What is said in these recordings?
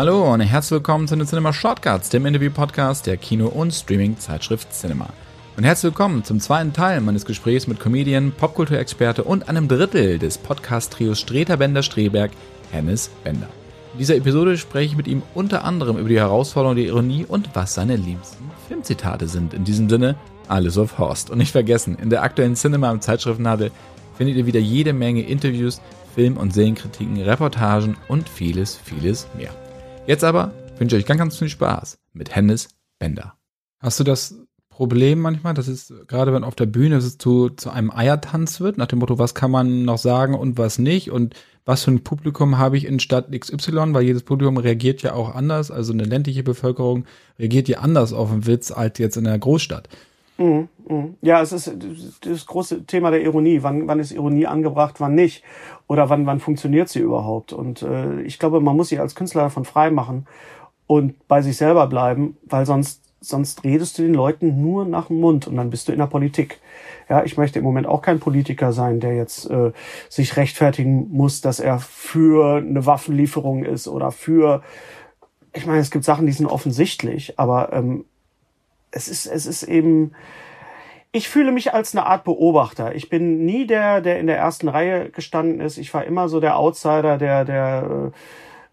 Hallo und herzlich willkommen zu den Cinema Shortcuts, dem Interview-Podcast der Kino- und Streaming-Zeitschrift Cinema. Und herzlich willkommen zum zweiten Teil meines Gesprächs mit Comedian, Popkulturexperte und einem Drittel des Podcast-Trios Streter Bender Streberg, Hennes Bender. In dieser Episode spreche ich mit ihm unter anderem über die Herausforderung der Ironie und was seine liebsten Filmzitate sind. In diesem Sinne, alles auf Horst. Und nicht vergessen, in der aktuellen Cinema im Zeitschriftenhandel findet ihr wieder jede Menge Interviews, Film- und Serienkritiken, Reportagen und vieles, vieles mehr. Jetzt aber wünsche ich euch ganz, ganz viel Spaß mit Hennes Bender. Hast du das Problem manchmal, dass es gerade wenn auf der Bühne es zu, zu einem Eiertanz wird, nach dem Motto, was kann man noch sagen und was nicht und was für ein Publikum habe ich in Stadt XY, weil jedes Publikum reagiert ja auch anders, also eine ländliche Bevölkerung reagiert ja anders auf einen Witz als jetzt in der Großstadt. Mhm, mhm. Ja, es ist das große Thema der Ironie. Wann, wann ist Ironie angebracht, wann nicht? Oder wann, wann funktioniert sie überhaupt? Und äh, ich glaube, man muss sich als Künstler davon frei machen und bei sich selber bleiben, weil sonst, sonst redest du den Leuten nur nach dem Mund und dann bist du in der Politik. Ja, ich möchte im Moment auch kein Politiker sein, der jetzt äh, sich rechtfertigen muss, dass er für eine Waffenlieferung ist oder für ich meine, es gibt Sachen, die sind offensichtlich, aber ähm, es ist, es ist eben, ich fühle mich als eine Art Beobachter. Ich bin nie der, der in der ersten Reihe gestanden ist. Ich war immer so der Outsider, der, der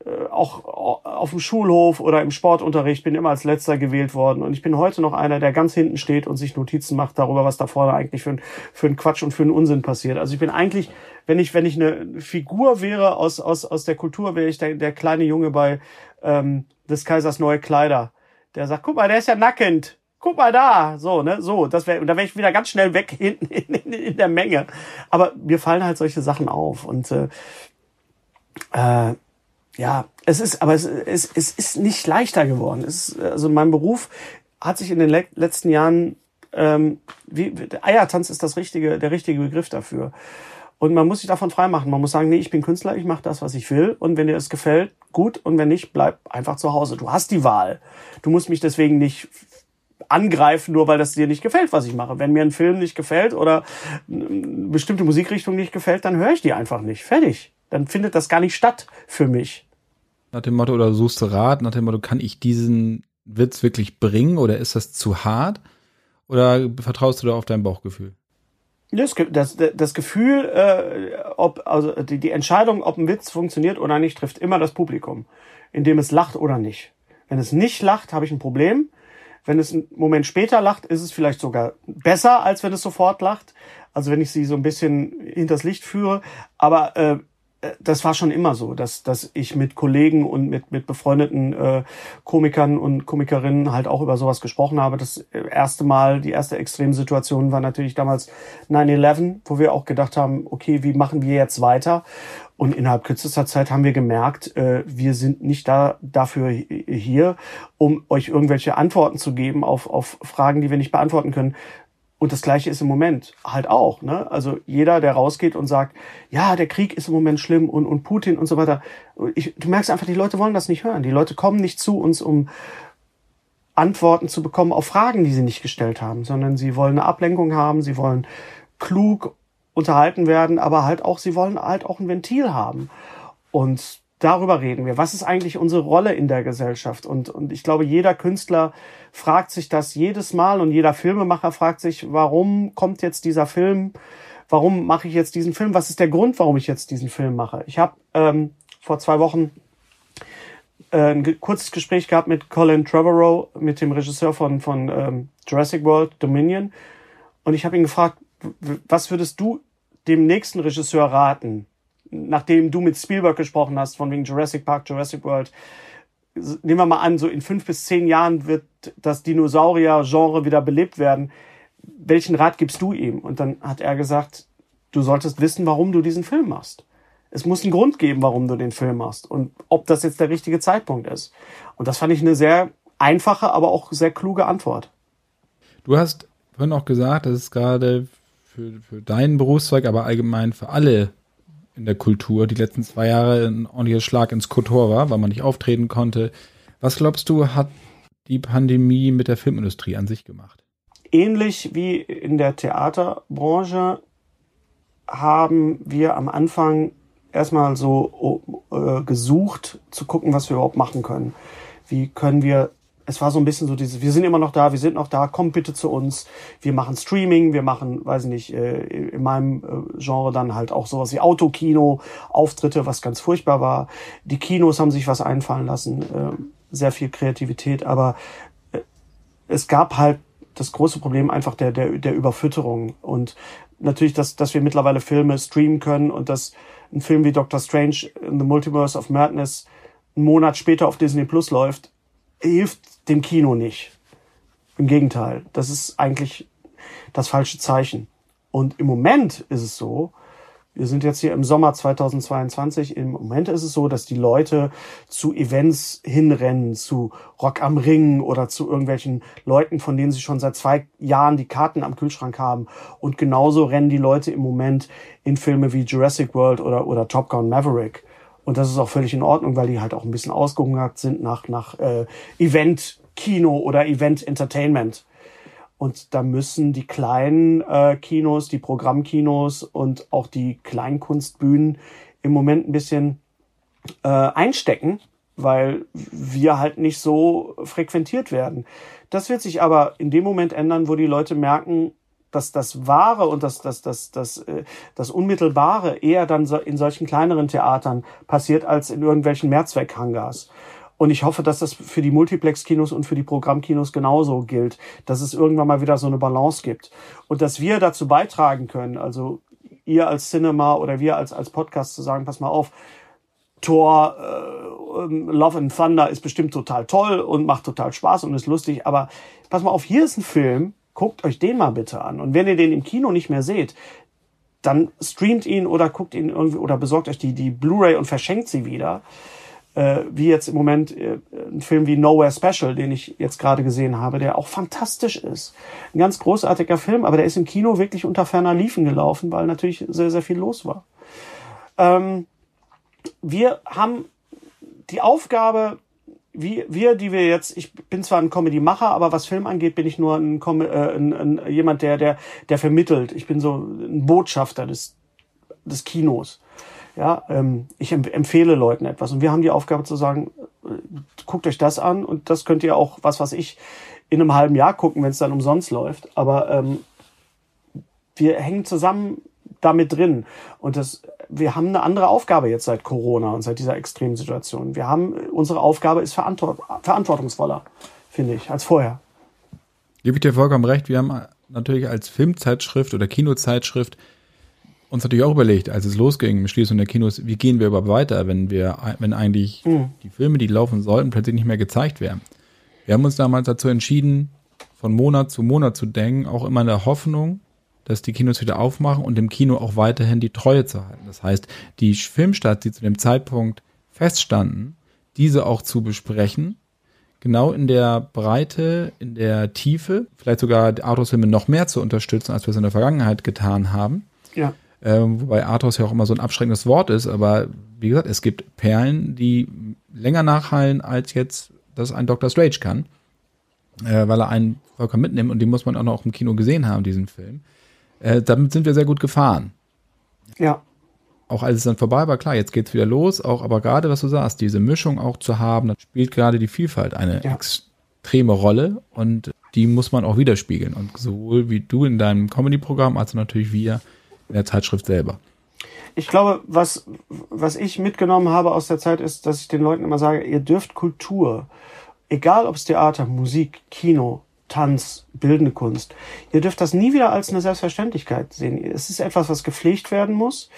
äh, auch auf dem Schulhof oder im Sportunterricht bin immer als letzter gewählt worden. Und ich bin heute noch einer, der ganz hinten steht und sich Notizen macht darüber, was da vorne eigentlich für ein, für ein Quatsch und für einen Unsinn passiert. Also ich bin eigentlich, wenn ich, wenn ich eine Figur wäre aus, aus, aus der Kultur, wäre ich der, der kleine Junge bei ähm, des Kaisers neue Kleider. Der sagt, guck mal, der ist ja nackend guck mal da, so, ne, so, das wäre, da wäre ich wieder ganz schnell weg hinten in, in, in, der Menge. Aber mir fallen halt solche Sachen auf und äh, äh, ja, es ist, aber es, es, es ist nicht leichter geworden. Es ist, also mein Beruf hat sich in den le letzten Jahren ähm, wie, Eiertanz ist das richtige, der richtige Begriff dafür. Und man muss sich davon freimachen. Man muss sagen, nee, ich bin Künstler, ich mache das, was ich will. Und wenn dir das gefällt, gut. Und wenn nicht, bleib einfach zu Hause. Du hast die Wahl. Du musst mich deswegen nicht angreifen, nur weil das dir nicht gefällt, was ich mache. Wenn mir ein Film nicht gefällt oder eine bestimmte Musikrichtung nicht gefällt, dann höre ich die einfach nicht. Fertig. Dann findet das gar nicht statt für mich. Nach dem Motto, oder suchst du Rat, nach dem Motto, kann ich diesen Witz wirklich bringen oder ist das zu hart? Oder vertraust du da auf dein Bauchgefühl? Das, das, das Gefühl, äh, ob, also die, die Entscheidung, ob ein Witz funktioniert oder nicht, trifft immer das Publikum, indem es lacht oder nicht. Wenn es nicht lacht, habe ich ein Problem. Wenn es einen Moment später lacht, ist es vielleicht sogar besser, als wenn es sofort lacht. Also wenn ich sie so ein bisschen hinters Licht führe. Aber äh, das war schon immer so, dass, dass ich mit Kollegen und mit, mit befreundeten äh, Komikern und Komikerinnen halt auch über sowas gesprochen habe. Das erste Mal, die erste Extremsituation war natürlich damals 9-11, wo wir auch gedacht haben, okay, wie machen wir jetzt weiter? Und innerhalb kürzester Zeit haben wir gemerkt, äh, wir sind nicht da dafür hier, um euch irgendwelche Antworten zu geben auf, auf Fragen, die wir nicht beantworten können. Und das Gleiche ist im Moment halt auch. Ne? Also jeder, der rausgeht und sagt, ja, der Krieg ist im Moment schlimm und, und Putin und so weiter. Ich, du merkst einfach, die Leute wollen das nicht hören. Die Leute kommen nicht zu uns, um Antworten zu bekommen auf Fragen, die sie nicht gestellt haben, sondern sie wollen eine Ablenkung haben, sie wollen klug unterhalten werden, aber halt auch, sie wollen halt auch ein Ventil haben. Und darüber reden wir. Was ist eigentlich unsere Rolle in der Gesellschaft? Und, und ich glaube, jeder Künstler fragt sich das jedes Mal und jeder Filmemacher fragt sich, warum kommt jetzt dieser Film? Warum mache ich jetzt diesen Film? Was ist der Grund, warum ich jetzt diesen Film mache? Ich habe ähm, vor zwei Wochen äh, ein kurzes Gespräch gehabt mit Colin Trevorrow, mit dem Regisseur von, von ähm, Jurassic World Dominion. Und ich habe ihn gefragt, was würdest du dem nächsten Regisseur raten, nachdem du mit Spielberg gesprochen hast, von wegen Jurassic Park, Jurassic World, nehmen wir mal an, so in fünf bis zehn Jahren wird das Dinosaurier-Genre wieder belebt werden. Welchen Rat gibst du ihm? Und dann hat er gesagt, du solltest wissen, warum du diesen Film machst. Es muss einen Grund geben, warum du den Film machst und ob das jetzt der richtige Zeitpunkt ist. Und das fand ich eine sehr einfache, aber auch sehr kluge Antwort. Du hast vorhin auch gesagt, dass es gerade für, für deinen Berufszweig, aber allgemein für alle in der Kultur die letzten zwei Jahre ein ordentlicher Schlag ins Kotor war, weil man nicht auftreten konnte. Was glaubst du, hat die Pandemie mit der Filmindustrie an sich gemacht? Ähnlich wie in der Theaterbranche haben wir am Anfang erstmal so äh, gesucht, zu gucken, was wir überhaupt machen können. Wie können wir es war so ein bisschen so dieses, wir sind immer noch da, wir sind noch da, komm bitte zu uns. Wir machen Streaming, wir machen, weiß ich nicht, äh, in meinem äh, Genre dann halt auch sowas wie Autokino, Auftritte, was ganz furchtbar war. Die Kinos haben sich was einfallen lassen, äh, sehr viel Kreativität, aber es gab halt das große Problem einfach der, der, der Überfütterung und natürlich, dass, dass wir mittlerweile Filme streamen können und dass ein Film wie Doctor Strange in the Multiverse of Madness einen Monat später auf Disney Plus läuft, hilft dem Kino nicht. Im Gegenteil, das ist eigentlich das falsche Zeichen. Und im Moment ist es so, wir sind jetzt hier im Sommer 2022. Im Moment ist es so, dass die Leute zu Events hinrennen, zu Rock am Ring oder zu irgendwelchen Leuten, von denen sie schon seit zwei Jahren die Karten am Kühlschrank haben. Und genauso rennen die Leute im Moment in Filme wie Jurassic World oder, oder Top Gun Maverick. Und das ist auch völlig in Ordnung, weil die halt auch ein bisschen ausgehungert sind nach, nach äh, Event-Kino oder Event-Entertainment. Und da müssen die kleinen äh, Kinos, die Programmkinos und auch die Kleinkunstbühnen im Moment ein bisschen äh, einstecken, weil wir halt nicht so frequentiert werden. Das wird sich aber in dem Moment ändern, wo die Leute merken, dass das Wahre und das, das, das, das, äh, das Unmittelbare eher dann in solchen kleineren Theatern passiert als in irgendwelchen Mehrzweckhangars. Und ich hoffe, dass das für die Multiplex-Kinos und für die Programmkinos genauso gilt, dass es irgendwann mal wieder so eine Balance gibt. Und dass wir dazu beitragen können, also ihr als Cinema oder wir als, als Podcast zu sagen, pass mal auf, Thor, äh, Love and Thunder ist bestimmt total toll und macht total Spaß und ist lustig, aber pass mal auf, hier ist ein Film, guckt euch den mal bitte an. Und wenn ihr den im Kino nicht mehr seht, dann streamt ihn oder guckt ihn irgendwie oder besorgt euch die, die Blu-ray und verschenkt sie wieder. Äh, wie jetzt im Moment äh, ein Film wie Nowhere Special, den ich jetzt gerade gesehen habe, der auch fantastisch ist. Ein ganz großartiger Film, aber der ist im Kino wirklich unter ferner Liefen gelaufen, weil natürlich sehr, sehr viel los war. Ähm, wir haben die Aufgabe, wie wir, die wir jetzt, ich bin zwar ein Comedy-Macher, aber was Film angeht, bin ich nur ein, äh, ein, ein, jemand, der, der, der vermittelt. Ich bin so ein Botschafter des, des Kinos. Ja, ähm, ich empfehle Leuten etwas. Und wir haben die Aufgabe zu sagen, äh, guckt euch das an und das könnt ihr auch, was was ich, in einem halben Jahr gucken, wenn es dann umsonst läuft. Aber ähm, wir hängen zusammen damit drin. Und das, wir haben eine andere Aufgabe jetzt seit Corona und seit dieser extremen Situation. Wir haben, unsere Aufgabe ist verantwort verantwortungsvoller, finde ich, als vorher. Gebe ich dir vollkommen recht. Wir haben natürlich als Filmzeitschrift oder Kinozeitschrift uns natürlich auch überlegt, als es losging mit Schließung der Kinos, wie gehen wir überhaupt weiter, wenn wir, wenn eigentlich mhm. die Filme, die laufen sollten, plötzlich nicht mehr gezeigt werden. Wir haben uns damals dazu entschieden, von Monat zu Monat zu denken, auch immer in der Hoffnung, dass die Kinos wieder aufmachen und dem Kino auch weiterhin die Treue zu halten. Das heißt, die Filmstarts, die zu dem Zeitpunkt feststanden, diese auch zu besprechen, genau in der Breite, in der Tiefe, vielleicht sogar die Arthouse-Filme noch mehr zu unterstützen, als wir es in der Vergangenheit getan haben. Ja. Ähm, wobei Arthouse ja auch immer so ein abschreckendes Wort ist, aber wie gesagt, es gibt Perlen, die länger nachhallen, als jetzt das ein Dr. Strange kann, äh, weil er einen vollkommen mitnimmt und die muss man auch noch im Kino gesehen haben, diesen Film. Äh, damit sind wir sehr gut gefahren. Ja. Auch als es dann vorbei war, klar, jetzt geht's wieder los, auch aber gerade, was du sagst, diese Mischung auch zu haben, das spielt gerade die Vielfalt eine ja. extreme Rolle und die muss man auch widerspiegeln. Und sowohl wie du in deinem Comedy-Programm, als auch natürlich wir in der Zeitschrift selber. Ich glaube, was, was ich mitgenommen habe aus der Zeit ist, dass ich den Leuten immer sage, ihr dürft Kultur, egal ob es Theater, Musik, Kino, Tanz, bildende Kunst. Ihr dürft das nie wieder als eine Selbstverständlichkeit sehen. Es ist etwas, was gepflegt werden muss,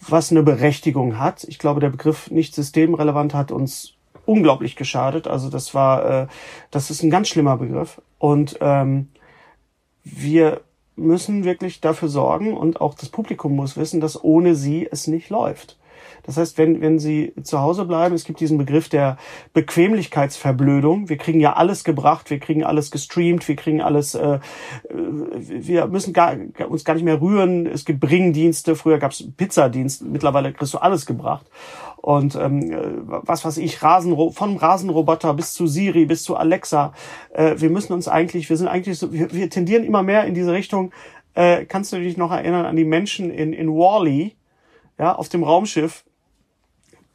was eine Berechtigung hat. Ich glaube, der Begriff nicht systemrelevant hat uns unglaublich geschadet. Also das war, äh, das ist ein ganz schlimmer Begriff. Und ähm, wir müssen wirklich dafür sorgen und auch das Publikum muss wissen, dass ohne sie es nicht läuft. Das heißt, wenn, wenn Sie zu Hause bleiben, es gibt diesen Begriff der Bequemlichkeitsverblödung. Wir kriegen ja alles gebracht, wir kriegen alles gestreamt, wir kriegen alles, äh, wir müssen gar, uns gar nicht mehr rühren. Es gibt Bringdienste, früher gab es Pizzadienst, mittlerweile kriegst du alles gebracht. Und ähm, was weiß ich, Rasen, von Rasenroboter bis zu Siri, bis zu Alexa. Äh, wir müssen uns eigentlich, wir sind eigentlich so, wir, wir tendieren immer mehr in diese Richtung. Äh, kannst du dich noch erinnern an die Menschen in, in Wally? -E, ja, auf dem Raumschiff,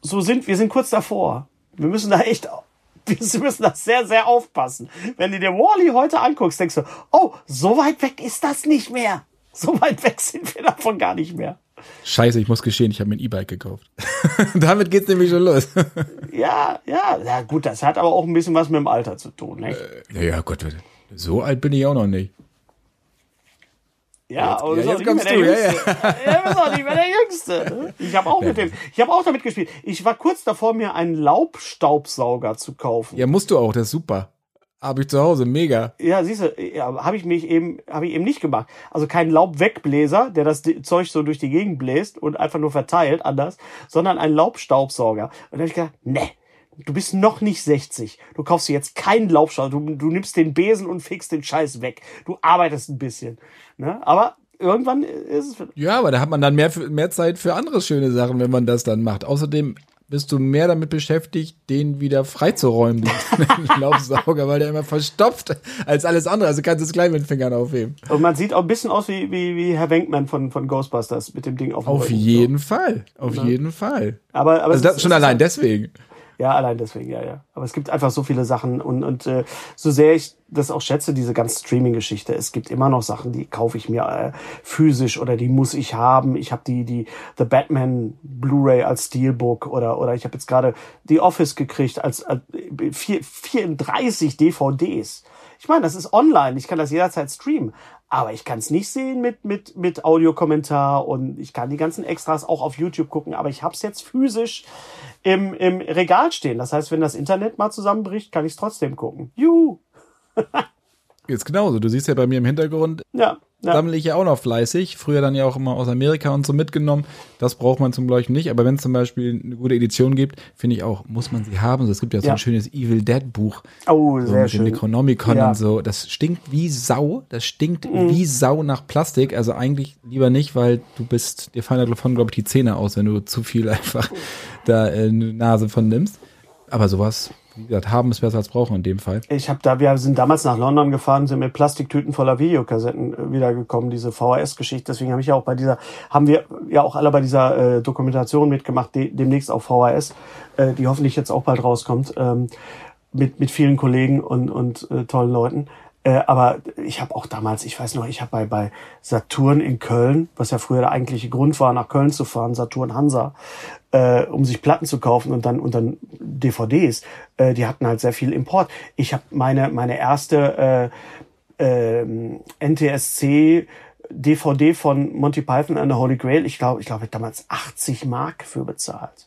so sind, wir sind kurz davor. Wir müssen da echt, wir müssen da sehr, sehr aufpassen. Wenn du dir Wally heute anguckst, denkst du, oh, so weit weg ist das nicht mehr. So weit weg sind wir davon gar nicht mehr. Scheiße, ich muss gestehen, ich habe mir ein E-Bike gekauft. Damit geht's nämlich schon los. ja, ja, ja, gut, das hat aber auch ein bisschen was mit dem Alter zu tun. Nicht? Äh, ja, Gott, so alt bin ich auch noch nicht. Ja, aber ja, jetzt kommst du, ja, ja. Er ist auch nicht mehr der Jüngste. Ich habe auch mit dem, ich habe auch damit gespielt. Ich war kurz davor, mir einen Laubstaubsauger zu kaufen. Ja, musst du auch, der ist super. Habe ich zu Hause, mega. Ja, siehst du, ja, habe ich mich eben, habe ich eben nicht gemacht. Also kein Laubwegbläser, der das Zeug so durch die Gegend bläst und einfach nur verteilt, anders, sondern ein Laubstaubsauger. Und da habe ich gedacht, ne, du bist noch nicht 60. Du kaufst dir jetzt keinen Laubstaubsauger. Du, du nimmst den Besen und fixst den Scheiß weg. Du arbeitest ein bisschen. Ne? Aber irgendwann ist es. Ja, aber da hat man dann mehr, mehr Zeit für andere schöne Sachen, wenn man das dann macht. Außerdem bist du mehr damit beschäftigt, den wieder freizuräumen, den Laubsauger, weil der immer verstopft als alles andere. Also kannst du es gleich mit den Fingern aufheben. Und man sieht auch ein bisschen aus wie, wie, wie Herr Wenkman von, von Ghostbusters mit dem Ding auf dem Auf Rücken. jeden so. Fall. Auf ja. jeden Fall. Aber, aber also das, schon allein deswegen. Ja, allein deswegen, ja, ja. Aber es gibt einfach so viele Sachen und, und äh, so sehr ich das auch schätze, diese ganze Streaming-Geschichte, es gibt immer noch Sachen, die kaufe ich mir äh, physisch oder die muss ich haben. Ich habe die, die The Batman Blu-ray als Steelbook oder, oder ich habe jetzt gerade The Office gekriegt als, als 34 DVDs. Ich meine, das ist online, ich kann das jederzeit streamen, aber ich kann es nicht sehen mit, mit, mit Audiokommentar und ich kann die ganzen Extras auch auf YouTube gucken, aber ich habe es jetzt physisch im, im Regal stehen. Das heißt, wenn das Internet mal zusammenbricht, kann ich es trotzdem gucken. Juhu! Jetzt genauso. Du siehst ja bei mir im Hintergrund, ja, ja. sammle ich ja auch noch fleißig. Früher dann ja auch immer aus Amerika und so mitgenommen. Das braucht man zum Beispiel nicht. Aber wenn es zum Beispiel eine gute Edition gibt, finde ich auch, muss man sie haben. So, es gibt ja so ja. ein schönes Evil Dead Buch. Oh, so sehr mit schön. Dem Necronomicon ja. und so. Das stinkt wie Sau. Das stinkt mhm. wie Sau nach Plastik. Also eigentlich lieber nicht, weil du bist, dir fallen davon, glaube ich, die Zähne aus, wenn du zu viel einfach da äh, eine Nase von nimmst. Aber sowas wie gesagt, haben ist besser als brauchen in dem Fall. Ich habe da, wir sind damals nach London gefahren, sind mit Plastiktüten voller Videokassetten äh, wiedergekommen, diese VHS-Geschichte. Deswegen habe ich ja auch bei dieser, haben wir ja auch alle bei dieser äh, Dokumentation mitgemacht, de demnächst auf VHS, äh, die hoffentlich jetzt auch bald rauskommt, ähm, mit, mit vielen Kollegen und, und äh, tollen Leuten. Äh, aber ich habe auch damals, ich weiß noch, ich habe bei, bei Saturn in Köln, was ja früher der eigentliche Grund war, nach Köln zu fahren, Saturn Hansa, äh, um sich Platten zu kaufen und dann und dann DVDs. Äh, die hatten halt sehr viel Import. Ich habe meine meine erste äh, äh, NTSC DVD von Monty Python and the Holy Grail. Ich glaube, ich glaube, damals 80 Mark für bezahlt.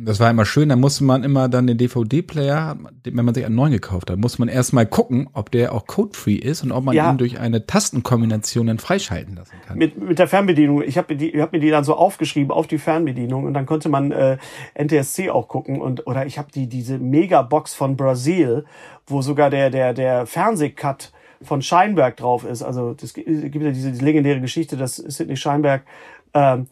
Das war immer schön, da musste man immer dann den DVD-Player, wenn man sich einen neuen gekauft hat, muss man erstmal gucken, ob der auch code-free ist und ob man ja. ihn durch eine Tastenkombination dann freischalten lassen kann. Mit, mit der Fernbedienung. Ich habe hab mir die dann so aufgeschrieben auf die Fernbedienung und dann konnte man äh, NTSC auch gucken und oder ich habe die diese Megabox von Brasil, wo sogar der der der Fernsehcut von Scheinberg drauf ist. Also das gibt ja diese, diese legendäre Geschichte, dass Sidney Scheinberg ähm,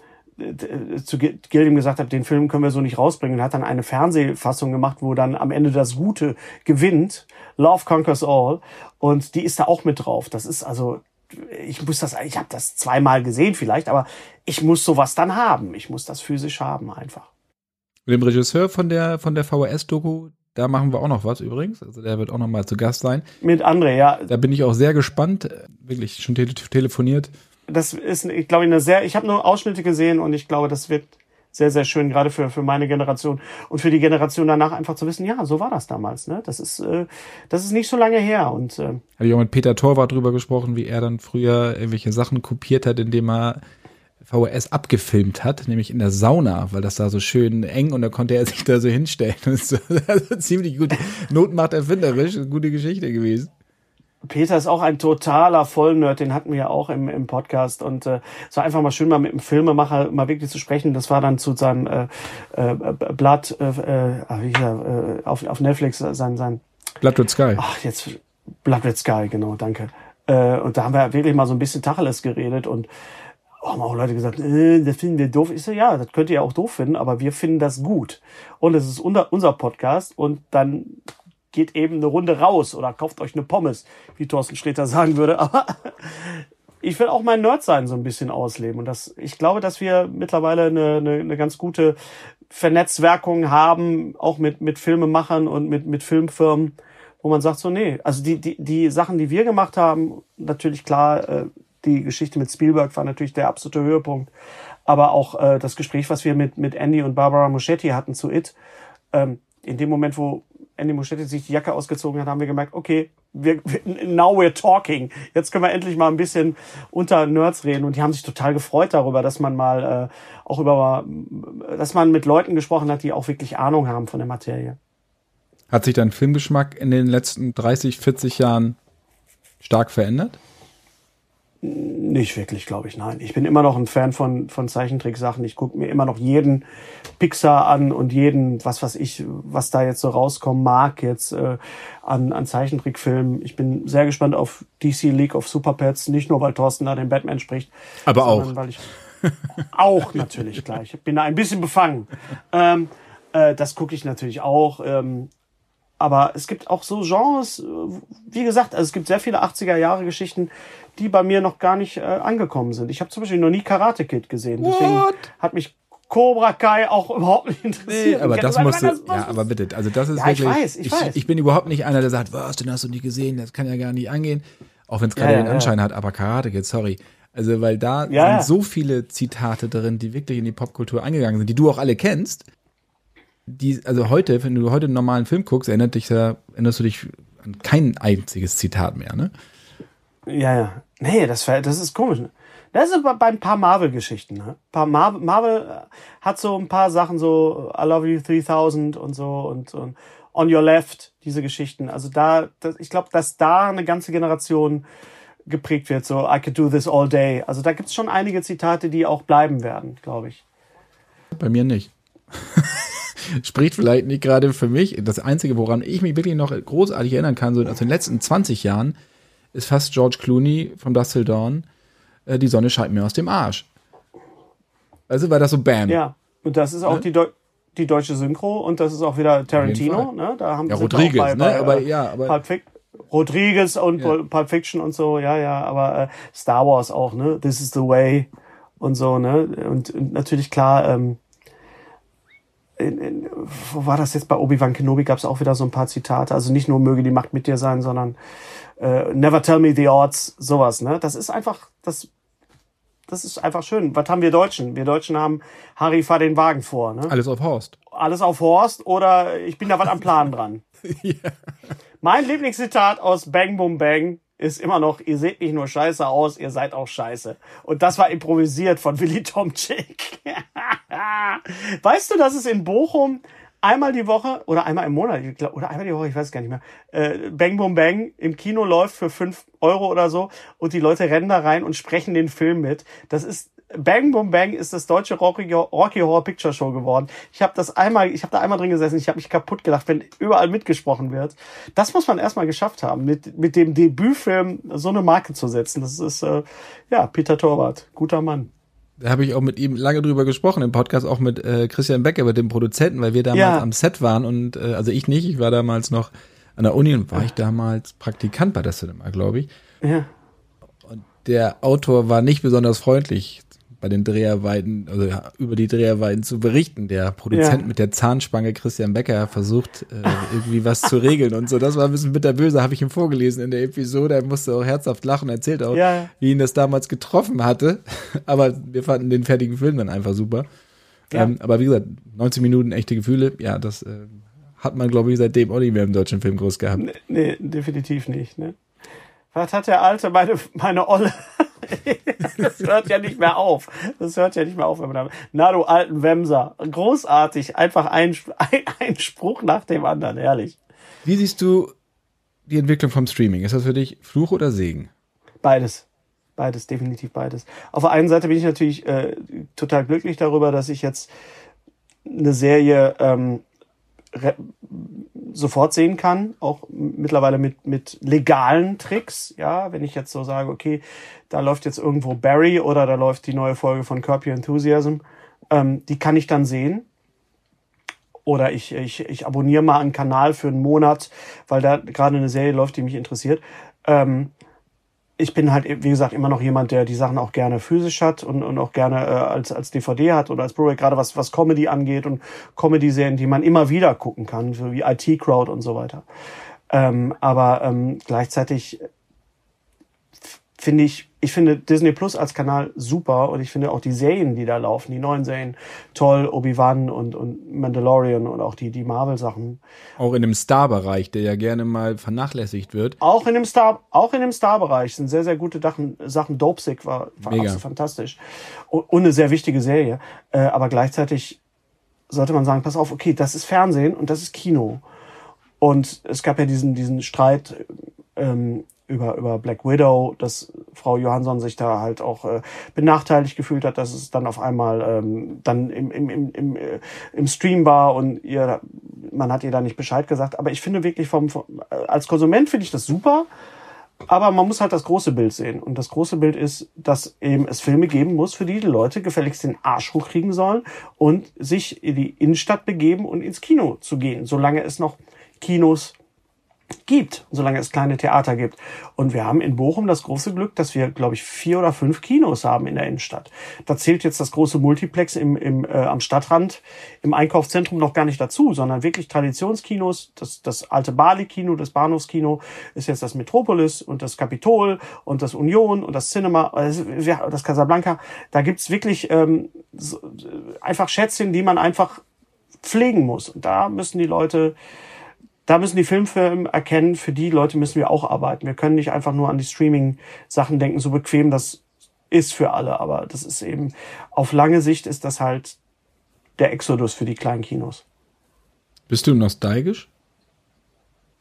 zu Gilliam gesagt hat, den Film können wir so nicht rausbringen, und hat dann eine Fernsehfassung gemacht, wo dann am Ende das Gute gewinnt. Love Conquers All. Und die ist da auch mit drauf. Das ist also, ich muss das, ich habe das zweimal gesehen vielleicht, aber ich muss sowas dann haben. Ich muss das physisch haben einfach. Mit dem Regisseur von der, von der VHS-Doku, da machen wir auch noch was übrigens. Also der wird auch noch mal zu Gast sein. Mit André, ja. Da bin ich auch sehr gespannt. Wirklich schon tele telefoniert das ist, ich glaube, eine sehr, ich habe nur Ausschnitte gesehen und ich glaube, das wird sehr, sehr schön, gerade für, für meine Generation und für die Generation danach einfach zu wissen, ja, so war das damals. Ne? Das ist, äh, das ist nicht so lange her. Und äh, habe ich auch mit Peter Torwart drüber gesprochen, wie er dann früher irgendwelche Sachen kopiert hat, indem er VHS abgefilmt hat, nämlich in der Sauna, weil das da so schön eng und da konnte er sich da so hinstellen. Das ist also ziemlich gut. Notmacht erfinderisch, gute Geschichte gewesen. Peter ist auch ein totaler Vollnerd, den hatten wir ja auch im, im Podcast und äh, es war einfach mal schön, mal mit dem Filmemacher mal wirklich zu sprechen. Das war dann zu seinem äh, äh, Blood, äh, äh, hier, äh, auf, auf Netflix, sein, sein Blood Red Sky. Ach, jetzt Blood Red Sky, genau, danke. Äh, und da haben wir wirklich mal so ein bisschen Tacheles geredet und oh, haben auch Leute gesagt, äh, das finden wir doof. Ich so, ja, das könnt ihr auch doof finden, aber wir finden das gut. Und es ist unser, unser Podcast und dann geht eben eine Runde raus oder kauft euch eine Pommes, wie Thorsten Sträter sagen würde. Aber ich will auch mein Nerdsein so ein bisschen ausleben. Und das, ich glaube, dass wir mittlerweile eine, eine, eine ganz gute Vernetzwerkungen haben, auch mit, mit Filmemachern und mit, mit Filmfirmen, wo man sagt so, nee, also die, die, die Sachen, die wir gemacht haben, natürlich klar, äh, die Geschichte mit Spielberg war natürlich der absolute Höhepunkt, aber auch äh, das Gespräch, was wir mit, mit Andy und Barbara Moschetti hatten zu It, ähm, in dem Moment, wo Andy Moschetti sich die Jacke ausgezogen hat, haben wir gemerkt, okay, wir, now we're talking. Jetzt können wir endlich mal ein bisschen unter Nerds reden. Und die haben sich total gefreut darüber, dass man mal äh, auch über, dass man mit Leuten gesprochen hat, die auch wirklich Ahnung haben von der Materie. Hat sich dein Filmgeschmack in den letzten 30, 40 Jahren stark verändert? Nicht wirklich, glaube ich, nein. Ich bin immer noch ein Fan von, von Zeichentricksachen. Ich gucke mir immer noch jeden Pixar an und jeden, was weiß ich, was da jetzt so rauskommen mag, jetzt äh, an, an Zeichentrickfilmen. Ich bin sehr gespannt auf DC League of Super Pets, nicht nur, weil Thorsten da den Batman spricht. Aber auch. Weil ich, auch natürlich gleich. Ich bin da ein bisschen befangen. Ähm, äh, das gucke ich natürlich auch. Ähm, aber es gibt auch so Genres, äh, wie gesagt, also es gibt sehr viele 80er Jahre Geschichten, die bei mir noch gar nicht äh, angekommen sind. Ich habe zum Beispiel noch nie Karate Kid gesehen. Deswegen What? hat mich Cobra Kai auch überhaupt nicht interessiert. Nee, aber das musst du, ja, aber bitte, also das ist ja, wirklich, ich, weiß, ich, ich, weiß. ich bin überhaupt nicht einer, der sagt, was, den hast du nie gesehen, das kann ja gar nicht angehen. Auch wenn es gerade ja, den Anschein hat, aber Karate Kid, sorry. Also, weil da sind so viele Zitate drin, die wirklich in die Popkultur eingegangen sind, die du auch alle kennst die, also heute, wenn du heute einen normalen Film guckst, erinnert dich da, erinnerst du dich an kein einziges Zitat mehr, ne? Ja, ja. Nee, das, das ist komisch. Ne? Das ist bei ein paar Marvel-Geschichten. Ne? Paar Marvel, Marvel hat so ein paar Sachen, so I Love You 3000 und so und, und On Your Left, diese Geschichten. Also da, das, ich glaube, dass da eine ganze Generation geprägt wird, so I could do this all day. Also da gibt's schon einige Zitate, die auch bleiben werden, glaube ich. Bei mir nicht. spricht vielleicht nicht gerade für mich. Das Einzige, woran ich mich wirklich noch großartig erinnern kann, so aus den letzten 20 Jahren, ist fast George Clooney vom Dust Till Dawn. Äh, die Sonne scheint mir aus dem Arsch. Also war das so Bam. Ja, und das ist auch ne? die, Deu die deutsche Synchro und das ist auch wieder Tarantino. Ne? Da haben ja, Rodriguez, bei, ne? bei, aber, ja, aber Pulp Rodriguez und ja. Pulp Fiction und so, ja, ja, aber äh, Star Wars auch, ne? This is the way und so, ne? Und, und natürlich klar, ähm, in, in, wo war das jetzt bei Obi-Wan Kenobi gab es auch wieder so ein paar Zitate. Also nicht nur möge die Macht mit dir sein, sondern äh, never tell me the odds, sowas. Ne, das ist einfach das. Das ist einfach schön. Was haben wir Deutschen? Wir Deutschen haben Harry fahr den Wagen vor. Ne? Alles auf Horst. Alles auf Horst oder ich bin da was am Plan dran. ja. Mein Lieblingszitat aus Bang Boom Bang ist immer noch, ihr seht nicht nur scheiße aus, ihr seid auch scheiße. Und das war improvisiert von Willy Tomczyk. weißt du, dass es in Bochum einmal die Woche oder einmal im Monat oder einmal die Woche, ich weiß gar nicht mehr, äh, Bang Boom Bang im Kino läuft für fünf Euro oder so und die Leute rennen da rein und sprechen den Film mit. Das ist Bang Boom Bang ist das deutsche Rocky, Rocky Horror Picture Show geworden. Ich habe das einmal, ich habe da einmal drin gesessen, ich habe mich kaputt gelacht, wenn überall mitgesprochen wird. Das muss man erstmal geschafft haben, mit, mit dem Debütfilm so eine Marke zu setzen. Das ist äh, ja Peter Torwart, guter Mann. Da habe ich auch mit ihm lange drüber gesprochen im Podcast, auch mit äh, Christian Becker, mit dem Produzenten, weil wir damals ja. am Set waren und äh, also ich nicht, ich war damals noch an der Uni und war ich damals Praktikant bei der Cinema, glaube ich. Ja. Und der Autor war nicht besonders freundlich bei den Dreharbeiten, also ja, über die Dreharbeiten zu berichten. Der Produzent ja. mit der Zahnspange Christian Becker versucht äh, irgendwie was zu regeln und so. Das war ein bisschen bitterböse, habe ich ihm vorgelesen in der Episode. Er musste auch herzhaft lachen, erzählt auch, ja. wie ihn das damals getroffen hatte. Aber wir fanden den fertigen Film dann einfach super. Ähm, aber wie gesagt, 19 Minuten echte Gefühle, ja, das äh, hat man, glaube ich, seitdem auch nicht mehr im deutschen Film groß gehabt. Nee, nee definitiv nicht. Ne? Was hat der Alte, meine, meine Olle? das hört ja nicht mehr auf. Das hört ja nicht mehr auf. Wenn man da, na du alten Wemser. Großartig. Einfach ein, ein, ein Spruch nach dem anderen. Herrlich. Wie siehst du die Entwicklung vom Streaming? Ist das für dich Fluch oder Segen? Beides. Beides, definitiv beides. Auf der einen Seite bin ich natürlich äh, total glücklich darüber, dass ich jetzt eine Serie ähm, sofort sehen kann, auch mittlerweile mit, mit legalen Tricks. Ja, wenn ich jetzt so sage, okay, da läuft jetzt irgendwo Barry oder da läuft die neue Folge von Curb Your Enthusiasm, ähm, die kann ich dann sehen. Oder ich, ich, ich abonniere mal einen Kanal für einen Monat, weil da gerade eine Serie läuft, die mich interessiert. Ähm, ich bin halt, wie gesagt, immer noch jemand, der die Sachen auch gerne physisch hat und, und auch gerne äh, als, als DVD hat oder als Blu-ray, gerade was, was Comedy angeht und Comedy-Serien, die man immer wieder gucken kann, so wie IT-Crowd und so weiter. Ähm, aber ähm, gleichzeitig finde ich, ich finde Disney Plus als Kanal super und ich finde auch die Serien, die da laufen, die neuen Serien, toll, Obi-Wan und, und Mandalorian und auch die, die Marvel-Sachen. Auch in dem Star-Bereich, der ja gerne mal vernachlässigt wird. Auch in dem Star, auch in dem Star-Bereich sind sehr, sehr gute Sachen. Sachen Dopesick war, war Mega. absolut fantastisch. Und, und eine sehr wichtige Serie. Äh, aber gleichzeitig sollte man sagen, pass auf, okay, das ist Fernsehen und das ist Kino. Und es gab ja diesen, diesen Streit ähm, über, über Black Widow, dass Frau Johansson sich da halt auch äh, benachteiligt gefühlt hat, dass es dann auf einmal ähm, dann im, im, im, im, äh, im Stream war und ihr, man hat ihr da nicht Bescheid gesagt. Aber ich finde wirklich vom, vom äh, als Konsument finde ich das super. Aber man muss halt das große Bild sehen. Und das große Bild ist, dass eben es Filme geben muss, für die die Leute gefälligst den Arsch hochkriegen sollen und sich in die Innenstadt begeben und ins Kino zu gehen, solange es noch Kinos gibt, solange es kleine Theater gibt. Und wir haben in Bochum das große Glück, dass wir, glaube ich, vier oder fünf Kinos haben in der Innenstadt. Da zählt jetzt das große Multiplex im, im, äh, am Stadtrand im Einkaufszentrum noch gar nicht dazu, sondern wirklich Traditionskinos. Das, das alte Bali-Kino, das Bahnhofskino ist jetzt das Metropolis und das Kapitol und das Union und das Cinema, äh, das Casablanca. Da gibt's wirklich ähm, so, einfach Schätzchen, die man einfach pflegen muss. Und da müssen die Leute da müssen die Filmfirmen erkennen, für die Leute müssen wir auch arbeiten. Wir können nicht einfach nur an die Streaming-Sachen denken, so bequem das ist für alle, aber das ist eben, auf lange Sicht ist das halt der Exodus für die kleinen Kinos. Bist du nostalgisch?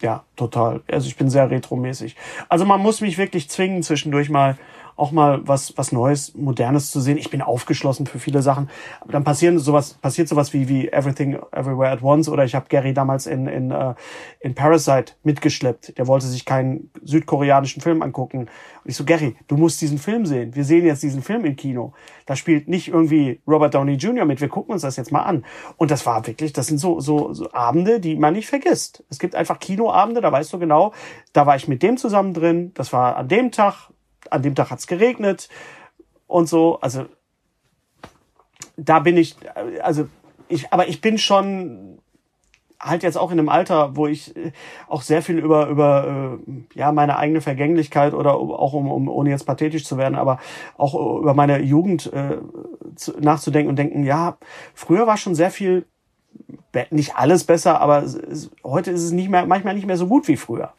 Ja, total. Also ich bin sehr retromäßig. Also man muss mich wirklich zwingen, zwischendurch mal auch mal was, was Neues, Modernes zu sehen. Ich bin aufgeschlossen für viele Sachen. Aber dann passieren sowas, passiert sowas wie, wie Everything Everywhere at Once oder ich habe Gary damals in, in, uh, in Parasite mitgeschleppt. Der wollte sich keinen südkoreanischen Film angucken. Und ich so, Gary, du musst diesen Film sehen. Wir sehen jetzt diesen Film im Kino. Da spielt nicht irgendwie Robert Downey Jr. mit. Wir gucken uns das jetzt mal an. Und das war wirklich, das sind so, so, so Abende, die man nicht vergisst. Es gibt einfach Kinoabende, da weißt du genau, da war ich mit dem zusammen drin. Das war an dem Tag an dem Tag hat's geregnet und so. Also da bin ich, also ich, aber ich bin schon halt jetzt auch in einem Alter, wo ich äh, auch sehr viel über über äh, ja meine eigene Vergänglichkeit oder auch um, um ohne jetzt pathetisch zu werden, aber auch über meine Jugend äh, zu, nachzudenken und denken, ja, früher war schon sehr viel nicht alles besser, aber es, heute ist es nicht mehr manchmal nicht mehr so gut wie früher.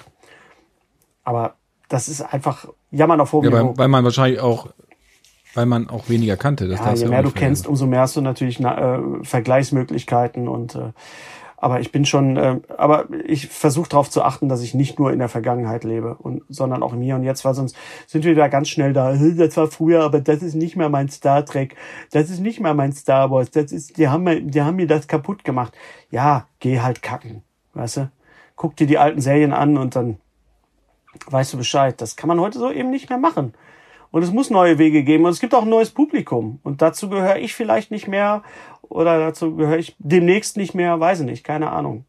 Aber das ist einfach Jammern auf hohem ja, weil, weil man wahrscheinlich auch weil man auch weniger kannte. Das ja, je mehr du kennst, umso mehr hast du natürlich äh, Vergleichsmöglichkeiten und äh, aber ich bin schon, äh, aber ich versuche darauf zu achten, dass ich nicht nur in der Vergangenheit lebe, und, sondern auch im Hier und Jetzt, weil sonst sind wir da ganz schnell da, das war früher, aber das ist nicht mehr mein Star Trek, das ist nicht mehr mein Star Wars, das ist, die haben mir, die haben mir das kaputt gemacht. Ja, geh halt kacken, weißt du? Guck dir die alten Serien an und dann weißt du Bescheid. Das kann man heute so eben nicht mehr machen. Und es muss neue Wege geben und es gibt auch ein neues Publikum. Und dazu gehöre ich vielleicht nicht mehr oder dazu gehöre ich demnächst nicht mehr, weiß ich nicht, keine Ahnung.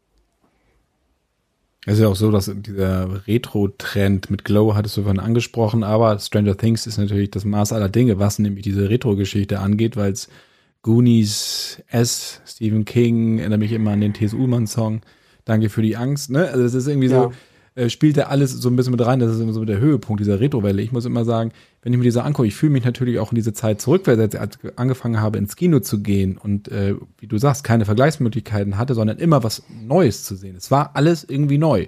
Es ist ja auch so, dass dieser Retro-Trend mit Glow hattest du vorhin angesprochen, aber Stranger Things ist natürlich das Maß aller Dinge, was nämlich diese Retro-Geschichte angeht, weil es Goonies, S, Stephen King, erinnere mich immer an den T.S. Ullmann-Song, Danke für die Angst, ne? Also es ist irgendwie ja. so, äh, spielt er alles so ein bisschen mit rein. Das ist immer so der Höhepunkt dieser Retrowelle. Ich muss immer sagen, wenn ich mir diese angucke, ich fühle mich natürlich auch in diese Zeit zurückversetzt, als ich angefangen habe, ins Kino zu gehen und äh, wie du sagst, keine Vergleichsmöglichkeiten hatte, sondern immer was Neues zu sehen. Es war alles irgendwie neu.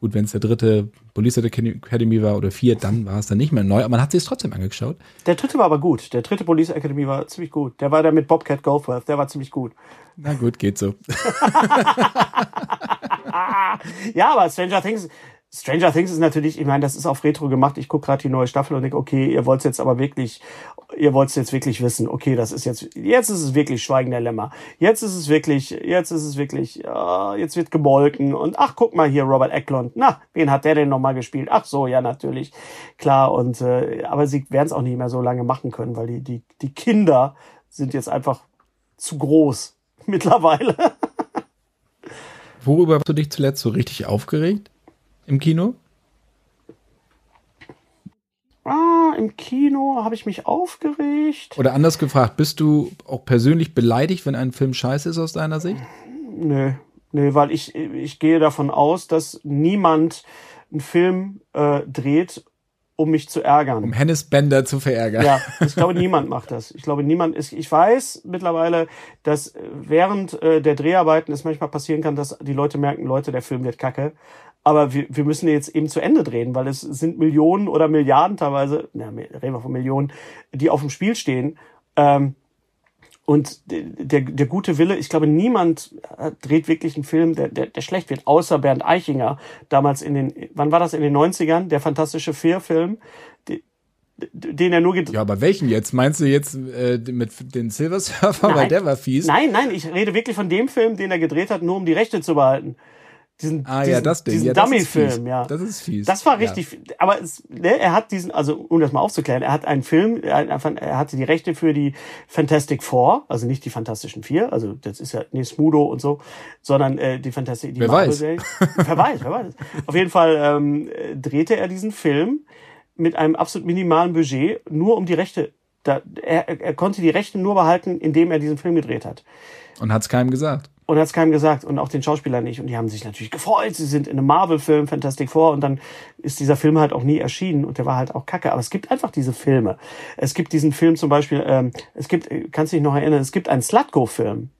Gut, wenn es der dritte Police Academy war oder vier, dann war es dann nicht mehr neu, aber man hat sich es trotzdem angeschaut. Der dritte war aber gut. Der dritte Police Academy war ziemlich gut. Der war der mit Bobcat Goldthwait, der war ziemlich gut. Na gut, geht so. ja, aber Stranger Things, Stranger Things ist natürlich, ich meine, das ist auf Retro gemacht. Ich gucke gerade die neue Staffel und denke, okay, ihr wollt jetzt aber wirklich, ihr wollt jetzt wirklich wissen, okay, das ist jetzt, jetzt ist es wirklich Schweigen der Lämmer. Jetzt ist es wirklich, jetzt ist es wirklich, uh, jetzt wird gemolken und ach, guck mal hier, Robert Eklund. Na, wen hat der denn nochmal gespielt? Ach so, ja, natürlich. Klar, und äh, aber sie werden es auch nicht mehr so lange machen können, weil die, die, die Kinder sind jetzt einfach zu groß mittlerweile. Worüber hast du dich zuletzt so richtig aufgeregt im Kino? im Kino, habe ich mich aufgeregt. Oder anders gefragt, bist du auch persönlich beleidigt, wenn ein Film scheiße ist aus deiner Sicht? Nö, nö, weil ich, ich gehe davon aus, dass niemand einen Film äh, dreht, um mich zu ärgern. Um Hennes Bender zu verärgern. Ja, ich glaube, niemand macht das. Ich glaube, niemand ist. Ich weiß mittlerweile, dass während äh, der Dreharbeiten es manchmal passieren kann, dass die Leute merken, Leute, der Film wird kacke. Aber wir, wir müssen jetzt eben zu Ende drehen, weil es sind Millionen oder Milliarden teilweise, na, reden wir von Millionen, die auf dem Spiel stehen. Ähm, und der, der gute Wille, ich glaube, niemand dreht wirklich einen Film, der, der, der schlecht wird, außer Bernd Eichinger, damals in den, wann war das, in den 90ern, der fantastische Fear-Film, den er nur gedreht Ja, aber welchen jetzt? Meinst du jetzt äh, mit den Silver Surfer, nein, weil der war fies? Nein, nein, ich rede wirklich von dem Film, den er gedreht hat, nur um die Rechte zu behalten. Diesen, ah, diesen, ja, das Ding. Diesen ja, Dummy-Film, ja. Das ist fies. Das war richtig, ja. aber es, ne, er hat diesen, also um das mal aufzuklären, er hat einen Film, er, hatte die Rechte für die Fantastic Four, also nicht die Fantastischen Vier, also das ist ja nee, Smudo und so, sondern äh, die Fantastic, die wer weiß. wer weiß, wer weiß. Auf jeden Fall ähm, drehte er diesen Film mit einem absolut minimalen Budget, nur um die Rechte, da, er, er konnte die Rechte nur behalten, indem er diesen Film gedreht hat. Und hat es keinem gesagt und hat es keinem gesagt und auch den Schauspielern nicht. Und die haben sich natürlich gefreut. Sie sind in einem Marvel-Film, Fantastic Four, und dann ist dieser Film halt auch nie erschienen und der war halt auch kacke. Aber es gibt einfach diese Filme. Es gibt diesen Film zum Beispiel, ähm, es gibt, kannst du dich noch erinnern, es gibt einen Slutko-Film.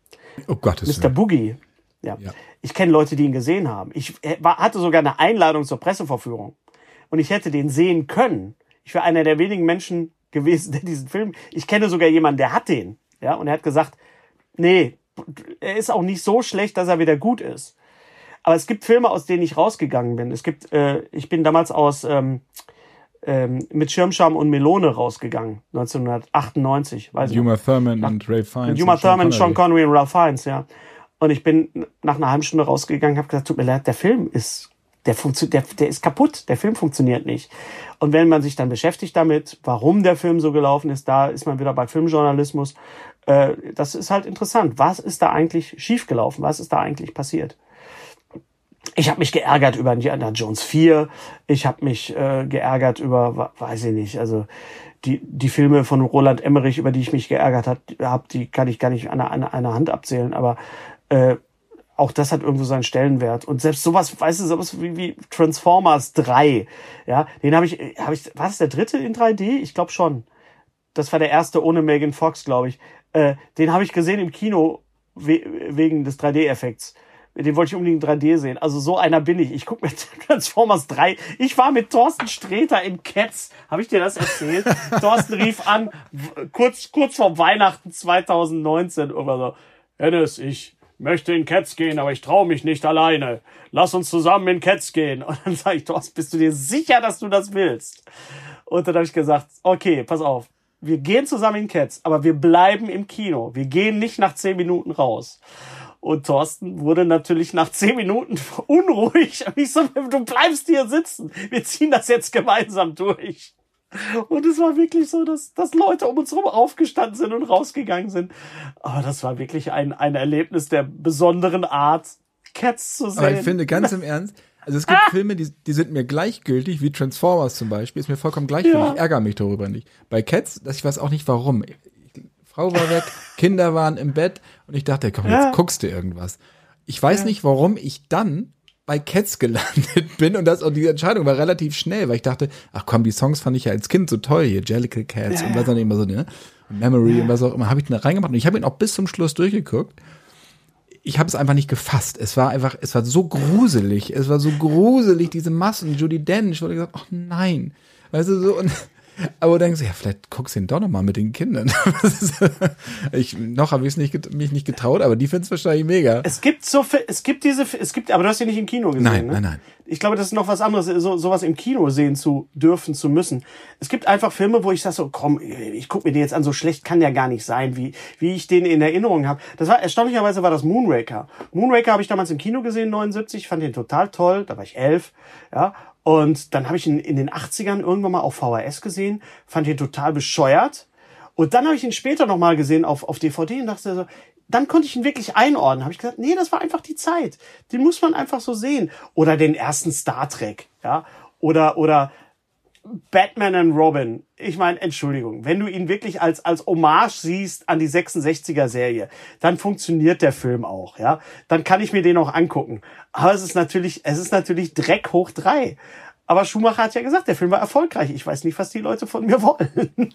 Oh Gott, Mr. Boogie. Ja. ja. Ich kenne Leute, die ihn gesehen haben. Ich äh, war, hatte sogar eine Einladung zur Presseverführung. Und ich hätte den sehen können. Ich wäre einer der wenigen Menschen gewesen, der diesen Film. Ich kenne sogar jemanden, der hat den. Ja, und er hat gesagt, nee, er ist auch nicht so schlecht, dass er wieder gut ist. Aber es gibt Filme, aus denen ich rausgegangen bin. Es gibt, äh, ich bin damals aus ähm, ähm, mit Schirmscham und Melone rausgegangen, 1998. Weiß Uma Thurman und Ray Fiennes. Uma Thurman, Sean Connery und Ralph Fiennes, ja. Und ich bin nach einer halben Stunde rausgegangen, habe gesagt, tut mir leid, der Film ist der, der, der ist kaputt, der Film funktioniert nicht. Und wenn man sich dann beschäftigt damit, warum der Film so gelaufen ist, da ist man wieder bei Filmjournalismus. Äh, das ist halt interessant. Was ist da eigentlich schiefgelaufen? Was ist da eigentlich passiert? Ich habe mich geärgert über Indiana Jones 4. Ich habe mich äh, geärgert über, weiß ich nicht, also die, die Filme von Roland Emmerich, über die ich mich geärgert habe, die kann ich gar nicht an einer, einer Hand abzählen. Aber äh, auch das hat irgendwo seinen Stellenwert. Und selbst sowas, weißt du, sowas wie, wie Transformers 3, ja, den habe ich, habe ich, war das der dritte in 3D? Ich glaube schon. Das war der erste ohne Megan Fox, glaube ich. Äh, den habe ich gesehen im Kino we wegen des 3D-Effekts. Den wollte ich unbedingt 3D sehen. Also so einer bin ich. Ich gucke mir Transformers 3. Ich war mit Thorsten Sträter in Cats. Habe ich dir das erzählt? Thorsten rief an, kurz, kurz vor Weihnachten 2019 oder so. Hennes, ich möchte in Cats gehen, aber ich traue mich nicht alleine. Lass uns zusammen in Cats gehen. Und dann sage ich, Thorsten, bist du dir sicher, dass du das willst? Und dann habe ich gesagt, okay, pass auf. Wir gehen zusammen in Cats, aber wir bleiben im Kino. Wir gehen nicht nach zehn Minuten raus. Und Thorsten wurde natürlich nach zehn Minuten unruhig. Und ich so, du bleibst hier sitzen. Wir ziehen das jetzt gemeinsam durch. Und es war wirklich so, dass, dass Leute um uns herum aufgestanden sind und rausgegangen sind. Aber das war wirklich ein, ein Erlebnis der besonderen Art, Cats zu sehen. Aber ich finde ganz im Ernst, also es gibt ah! Filme, die, die sind mir gleichgültig, wie Transformers zum Beispiel, ist mir vollkommen gleichgültig. Ja. Ich ärgere mich darüber nicht. Bei Cats, das ich weiß auch nicht warum. Frau war weg, Kinder waren im Bett und ich dachte, komm, jetzt ja. guckst du irgendwas. Ich weiß ja. nicht, warum ich dann bei Cats gelandet bin und das und die Entscheidung war relativ schnell, weil ich dachte, ach komm, die Songs fand ich ja als Kind so toll hier, Jellicle Cats und was dann immer so, ne? Memory und was auch immer, habe ich da reingemacht und ich habe ihn auch bis zum Schluss durchgeguckt. Ich habe es einfach nicht gefasst. Es war einfach, es war so gruselig. Es war so gruselig, diese Massen. Judy Dench, ich wurde gesagt, ach nein. Weißt du, so, und aber du denkst, ja, vielleicht guckst du ihn doch noch mal mit den Kindern. ich, noch habe ich nicht, mich nicht getraut, aber die finden es wahrscheinlich mega. Es gibt so, es gibt diese, es gibt, aber du hast ihn nicht im Kino gesehen, Nein, ne? nein, nein. Ich glaube, das ist noch was anderes, so, sowas im Kino sehen zu dürfen, zu müssen. Es gibt einfach Filme, wo ich sage so, komm, ich guck mir den jetzt an, so schlecht kann der gar nicht sein, wie, wie ich den in Erinnerung habe. Das war, erstaunlicherweise war das Moonraker. Moonraker habe ich damals im Kino gesehen, 79, fand den total toll, da war ich elf, ja. Und dann habe ich ihn in den 80ern irgendwann mal auf VHS gesehen, fand ihn total bescheuert. Und dann habe ich ihn später nochmal gesehen auf, auf DVD und dachte so, dann konnte ich ihn wirklich einordnen. Habe ich gesagt, nee, das war einfach die Zeit. Den muss man einfach so sehen. Oder den ersten Star Trek, ja. Oder, oder Batman and Robin. Ich meine, Entschuldigung, wenn du ihn wirklich als, als Hommage siehst an die 66er Serie, dann funktioniert der Film auch, ja. Dann kann ich mir den auch angucken. Aber es ist natürlich, es ist natürlich Dreck hoch drei. Aber Schumacher hat ja gesagt, der Film war erfolgreich. Ich weiß nicht, was die Leute von mir wollen.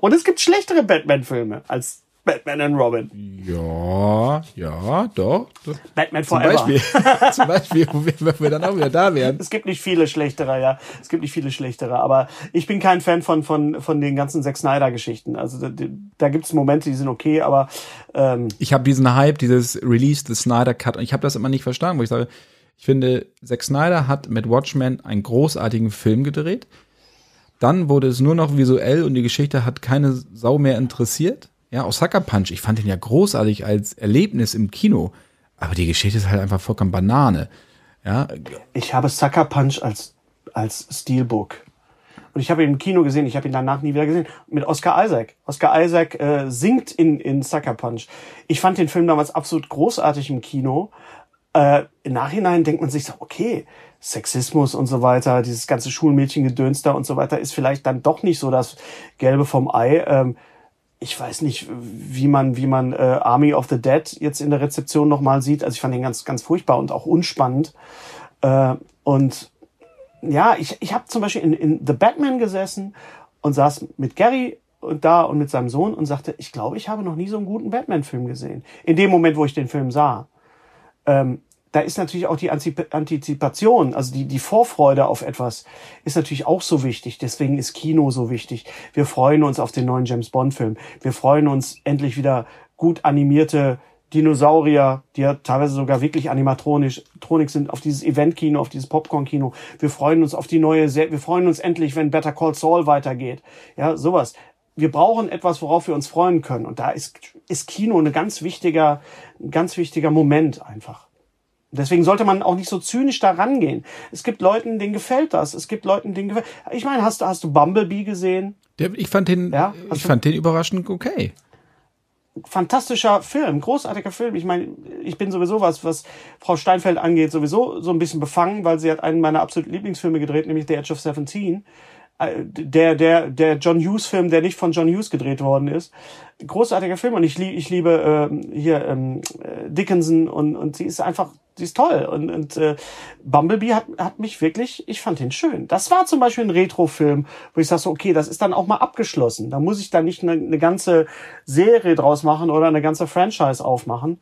Und es gibt schlechtere Batman-Filme als Batman and Robin. Ja, ja, doch. Batman Zum Forever. Beispiel, zum Beispiel, wo wir dann auch wieder da wären. Es gibt nicht viele schlechtere, ja. Es gibt nicht viele schlechtere. Aber ich bin kein Fan von, von, von den ganzen Zack Snyder-Geschichten. Also da, da gibt es Momente, die sind okay, aber ähm, Ich habe diesen Hype, dieses Release the Snyder Cut, und ich habe das immer nicht verstanden, wo ich sage, ich finde, Zack Snyder hat mit Watchmen einen großartigen Film gedreht. Dann wurde es nur noch visuell und die Geschichte hat keine Sau mehr interessiert. Ja, auch Sucker Punch, ich fand den ja großartig als Erlebnis im Kino. Aber die Geschichte ist halt einfach vollkommen Banane. Ja, ich habe Sucker Punch als, als Steelbook. Und ich habe ihn im Kino gesehen, ich habe ihn danach nie wieder gesehen, mit Oscar Isaac. Oscar Isaac äh, singt in, in Sucker Punch. Ich fand den Film damals absolut großartig im Kino. Äh, Im Nachhinein denkt man sich so, okay, Sexismus und so weiter, dieses ganze Schulmädchengedöns da und so weiter, ist vielleicht dann doch nicht so das Gelbe vom Ei. Ähm, ich weiß nicht, wie man, wie man äh, Army of the Dead jetzt in der Rezeption nochmal sieht. Also ich fand den ganz, ganz furchtbar und auch unspannend. Äh, und ja, ich, ich habe zum Beispiel in, in The Batman gesessen und saß mit Gary und da und mit seinem Sohn und sagte, ich glaube, ich habe noch nie so einen guten Batman-Film gesehen. In dem Moment, wo ich den Film sah. Ähm, da ist natürlich auch die Antizipation, also die, die Vorfreude auf etwas, ist natürlich auch so wichtig. Deswegen ist Kino so wichtig. Wir freuen uns auf den neuen James Bond-Film. Wir freuen uns endlich wieder gut animierte Dinosaurier, die ja teilweise sogar wirklich animatronisch Tronik sind, auf dieses Event-Kino, auf dieses Popcorn-Kino. Wir freuen uns auf die neue, Se wir freuen uns endlich, wenn Better Call Saul weitergeht. Ja, sowas. Wir brauchen etwas, worauf wir uns freuen können. Und da ist, ist Kino ein ganz wichtiger, ein ganz wichtiger Moment einfach. Deswegen sollte man auch nicht so zynisch da rangehen. Es gibt Leuten, denen gefällt das. Es gibt Leuten, denen gefällt. Ich meine, hast du hast du Bumblebee gesehen? Der, ich fand den, Ja, ich fand den überraschend okay. Fantastischer Film, großartiger Film. Ich meine, ich bin sowieso was, was Frau Steinfeld angeht, sowieso so ein bisschen befangen, weil sie hat einen meiner absoluten Lieblingsfilme gedreht, nämlich The Edge of Seventeen. Der, der, der John Hughes Film, der nicht von John Hughes gedreht worden ist. Großartiger Film und ich, lieb, ich liebe ähm, hier ähm, äh, Dickinson und, und sie ist einfach, sie ist toll. Und, und äh, Bumblebee hat, hat mich wirklich, ich fand den schön. Das war zum Beispiel ein Retro-Film, wo ich sage so, okay, das ist dann auch mal abgeschlossen. Da muss ich dann nicht eine, eine ganze Serie draus machen oder eine ganze Franchise aufmachen.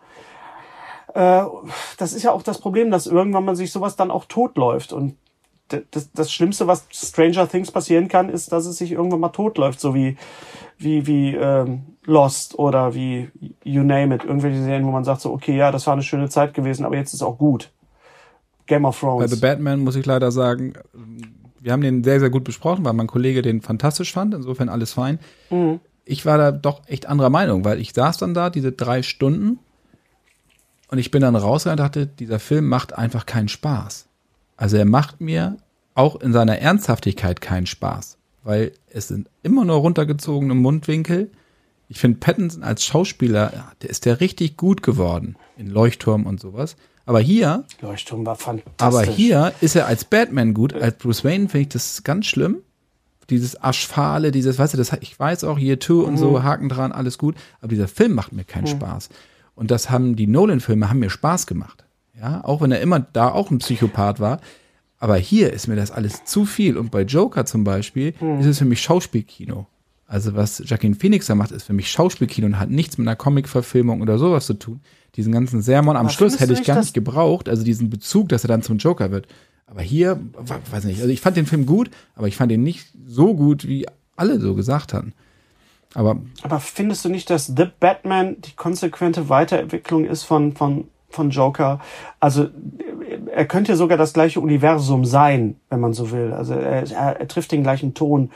Äh, das ist ja auch das Problem, dass irgendwann man sich sowas dann auch totläuft. Und das, das Schlimmste, was Stranger Things passieren kann, ist, dass es sich irgendwann mal totläuft, so wie wie wie ähm, Lost oder wie You Name It, irgendwelche Serien, wo man sagt so, okay, ja, das war eine schöne Zeit gewesen, aber jetzt ist auch gut. Game of Bei Thrones. The Batman muss ich leider sagen, wir haben den sehr, sehr gut besprochen, weil mein Kollege den fantastisch fand, insofern alles fein. Ich war da doch echt anderer Meinung, weil ich saß dann da, diese drei Stunden, und ich bin dann rausgegangen und dachte, dieser Film macht einfach keinen Spaß. Also er macht mir auch in seiner Ernsthaftigkeit keinen Spaß, weil es sind immer nur runtergezogene Mundwinkel. Ich finde Pattinson als Schauspieler, ja, der ist ja richtig gut geworden in Leuchtturm und sowas. Aber hier Leuchtturm war fantastisch. aber hier ist er als Batman gut, als Bruce Wayne finde ich das ganz schlimm. Dieses Aschfahle, dieses, weißt du, das, ich weiß auch, hier Two und so, Haken dran, alles gut, aber dieser Film macht mir keinen Spaß. Und das haben die Nolan-Filme haben mir Spaß gemacht. Ja, auch wenn er immer da auch ein Psychopath war. Aber hier ist mir das alles zu viel. Und bei Joker zum Beispiel ist es für mich Schauspielkino. Also was Joaquin Phoenix da macht, ist für mich Schauspielkino und hat nichts mit einer Comic-Verfilmung oder sowas zu tun. Diesen ganzen Sermon am Aber Schluss hätte ich nicht, gar nicht gebraucht, also diesen Bezug, dass er dann zum Joker wird. Aber hier, weiß nicht, also ich fand den Film gut, aber ich fand ihn nicht so gut, wie alle so gesagt haben. Aber Aber findest du nicht, dass The Batman die konsequente Weiterentwicklung ist von, von, von Joker? Also er könnte sogar das gleiche Universum sein, wenn man so will. Also er, er, er trifft den gleichen Ton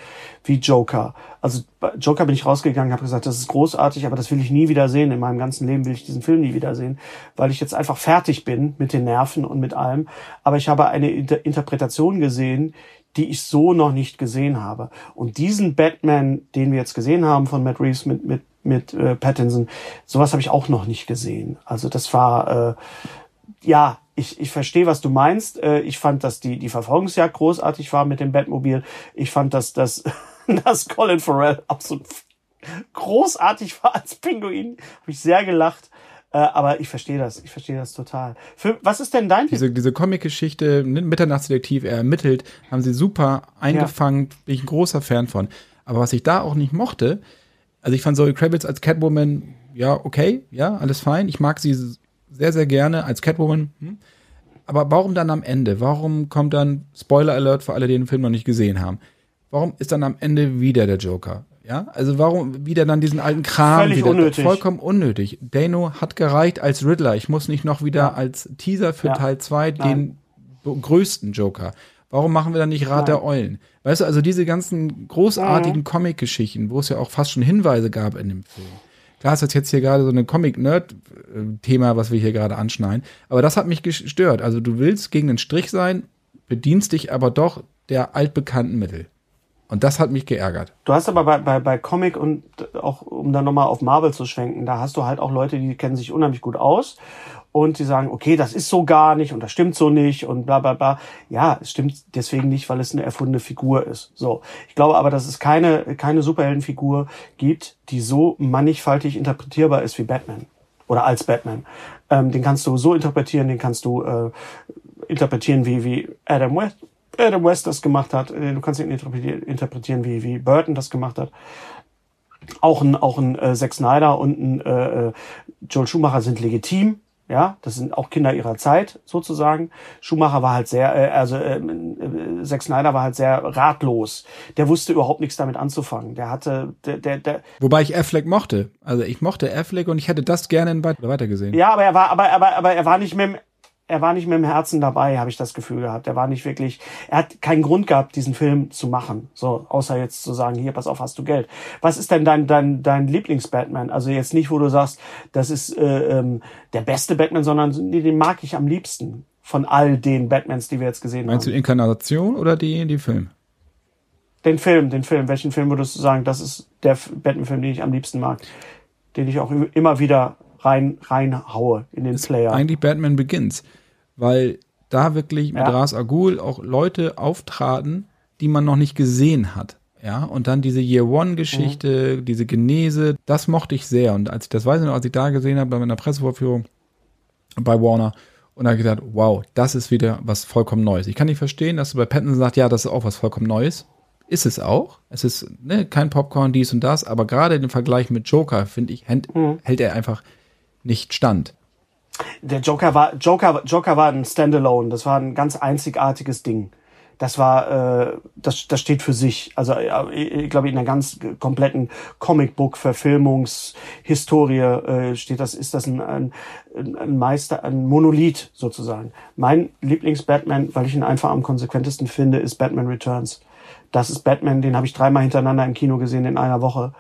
wie Joker. Also bei Joker bin ich rausgegangen, habe gesagt, das ist großartig, aber das will ich nie wieder sehen. In meinem ganzen Leben will ich diesen Film nie wieder sehen, weil ich jetzt einfach fertig bin mit den Nerven und mit allem. Aber ich habe eine Inter Interpretation gesehen, die ich so noch nicht gesehen habe. Und diesen Batman, den wir jetzt gesehen haben von Matt Reeves mit mit mit äh, Pattinson, sowas habe ich auch noch nicht gesehen. Also das war äh, ja, ich, ich verstehe, was du meinst. Äh, ich fand, dass die, die Verfolgungsjagd großartig war mit dem Batmobil. Ich fand, dass, dass, dass Colin Farrell absolut großartig war als Pinguin. Habe ich sehr gelacht. Äh, aber ich verstehe das, ich verstehe das total. Für, was ist denn dein Diese, diese Comic-Geschichte, Mitternachtsdetektiv, er ermittelt, haben sie super eingefangen, ja. bin ich ein großer Fan von. Aber was ich da auch nicht mochte, also ich fand Zoe Kravitz als Catwoman, ja, okay, ja, alles fein. Ich mag sie sehr, sehr gerne als Catwoman. Hm. Aber warum dann am Ende? Warum kommt dann, Spoiler Alert für alle, die den Film noch nicht gesehen haben, warum ist dann am Ende wieder der Joker? Ja, also warum wieder dann diesen alten Kram Völlig wieder? Unnötig. Vollkommen unnötig. Dano hat gereicht als Riddler. Ich muss nicht noch wieder ja. als Teaser für ja. Teil 2 den größten Joker. Warum machen wir dann nicht Rat Nein. der Eulen? Weißt du, also diese ganzen großartigen mhm. Comic-Geschichten, wo es ja auch fast schon Hinweise gab in dem Film. Klar ist das jetzt hier gerade so ein Comic-Nerd-Thema, was wir hier gerade anschneiden. Aber das hat mich gestört. Also du willst gegen den Strich sein, bedienst dich aber doch der altbekannten Mittel. Und das hat mich geärgert. Du hast aber bei, bei, bei Comic und auch, um dann nochmal auf Marvel zu schwenken, da hast du halt auch Leute, die kennen sich unheimlich gut aus und die sagen, okay, das ist so gar nicht und das stimmt so nicht und bla bla bla. Ja, es stimmt deswegen nicht, weil es eine erfundene Figur ist. So. Ich glaube aber, dass es keine, keine Superheldenfigur gibt, die so mannigfaltig interpretierbar ist wie Batman. Oder als Batman. Ähm, den kannst du so interpretieren, den kannst du äh, interpretieren wie, wie Adam West, Adam West das gemacht hat. Äh, du kannst ihn interpretieren, wie, wie Burton das gemacht hat. Auch ein, auch ein äh, Zack Snyder und ein äh, äh, Joel Schumacher sind legitim. Ja, das sind auch Kinder ihrer Zeit sozusagen. Schumacher war halt sehr, äh, also äh, äh, Zack Snyder war halt sehr ratlos. Der wusste überhaupt nichts damit anzufangen. Der hatte, der, der, der Wobei ich Affleck mochte. Also ich mochte Affleck und ich hätte das gerne in weiter gesehen. Ja, aber er war, aber, aber, aber er war nicht mehr, er war nicht mit dem Herzen dabei, habe ich das Gefühl gehabt. Er war nicht wirklich, er hat keinen Grund gehabt, diesen Film zu machen. So, außer jetzt zu sagen, hier, pass auf, hast du Geld. Was ist denn dein, dein, dein Lieblings-Batman? Also jetzt nicht, wo du sagst, das ist äh, ähm, der beste Batman, sondern nee, den mag ich am liebsten von all den Batmans, die wir jetzt gesehen Meinst haben. Meinst du Inkarnation oder die, die Film? Den Film, den Film. Welchen Film würdest du sagen, das ist der Batman-Film, den ich am liebsten mag? Den ich auch immer wieder rein reinhaue in den Player. Eigentlich Batman Begins weil da wirklich mit ja. Ras Agul auch Leute auftraten, die man noch nicht gesehen hat. Ja, und dann diese Year One-Geschichte, mhm. diese Genese, das mochte ich sehr. Und als ich das weiß ich noch, als ich da gesehen habe bei meiner Pressevorführung bei Warner, und da habe ich gesagt, wow, das ist wieder was vollkommen Neues. Ich kann nicht verstehen, dass du bei Patton sagst, ja, das ist auch was vollkommen Neues. Ist es auch. Es ist ne, kein Popcorn, dies und das, aber gerade im Vergleich mit Joker, finde ich, hält, mhm. hält er einfach nicht stand. Der Joker war Joker Joker war ein Standalone. Das war ein ganz einzigartiges Ding. Das war äh, das das steht für sich. Also ich glaube in einer ganz kompletten Comicbook Verfilmungshistorie äh, steht das ist das ein, ein, ein Meister ein Monolith sozusagen. Mein Lieblings Batman, weil ich ihn einfach am konsequentesten finde, ist Batman Returns. Das ist Batman, den habe ich dreimal hintereinander im Kino gesehen in einer Woche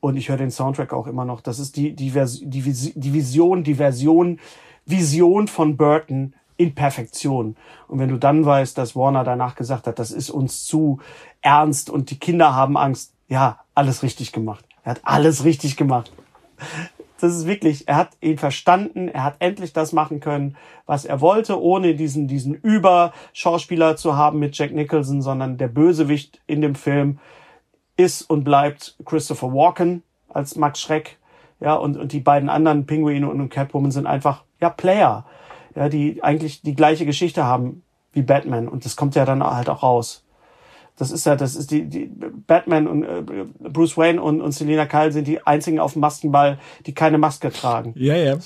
und ich höre den Soundtrack auch immer noch. Das ist die, die, Vers die, die Vision, die Version, Vision von Burton in Perfektion. Und wenn du dann weißt, dass Warner danach gesagt hat, das ist uns zu ernst und die Kinder haben Angst, ja, alles richtig gemacht. Er hat alles richtig gemacht. Das ist wirklich, er hat ihn verstanden, er hat endlich das machen können, was er wollte, ohne diesen, diesen Überschauspieler zu haben mit Jack Nicholson, sondern der Bösewicht in dem Film ist und bleibt Christopher Walken als Max Schreck. Ja, und, und die beiden anderen Pinguine und Catwoman sind einfach, ja, Player. Ja, die eigentlich die gleiche Geschichte haben wie Batman. Und das kommt ja dann halt auch raus. Das ist ja, das ist die, die Batman und äh, Bruce Wayne und, und Selina Kyle sind die einzigen auf dem Maskenball, die keine Maske tragen. Ja, ja.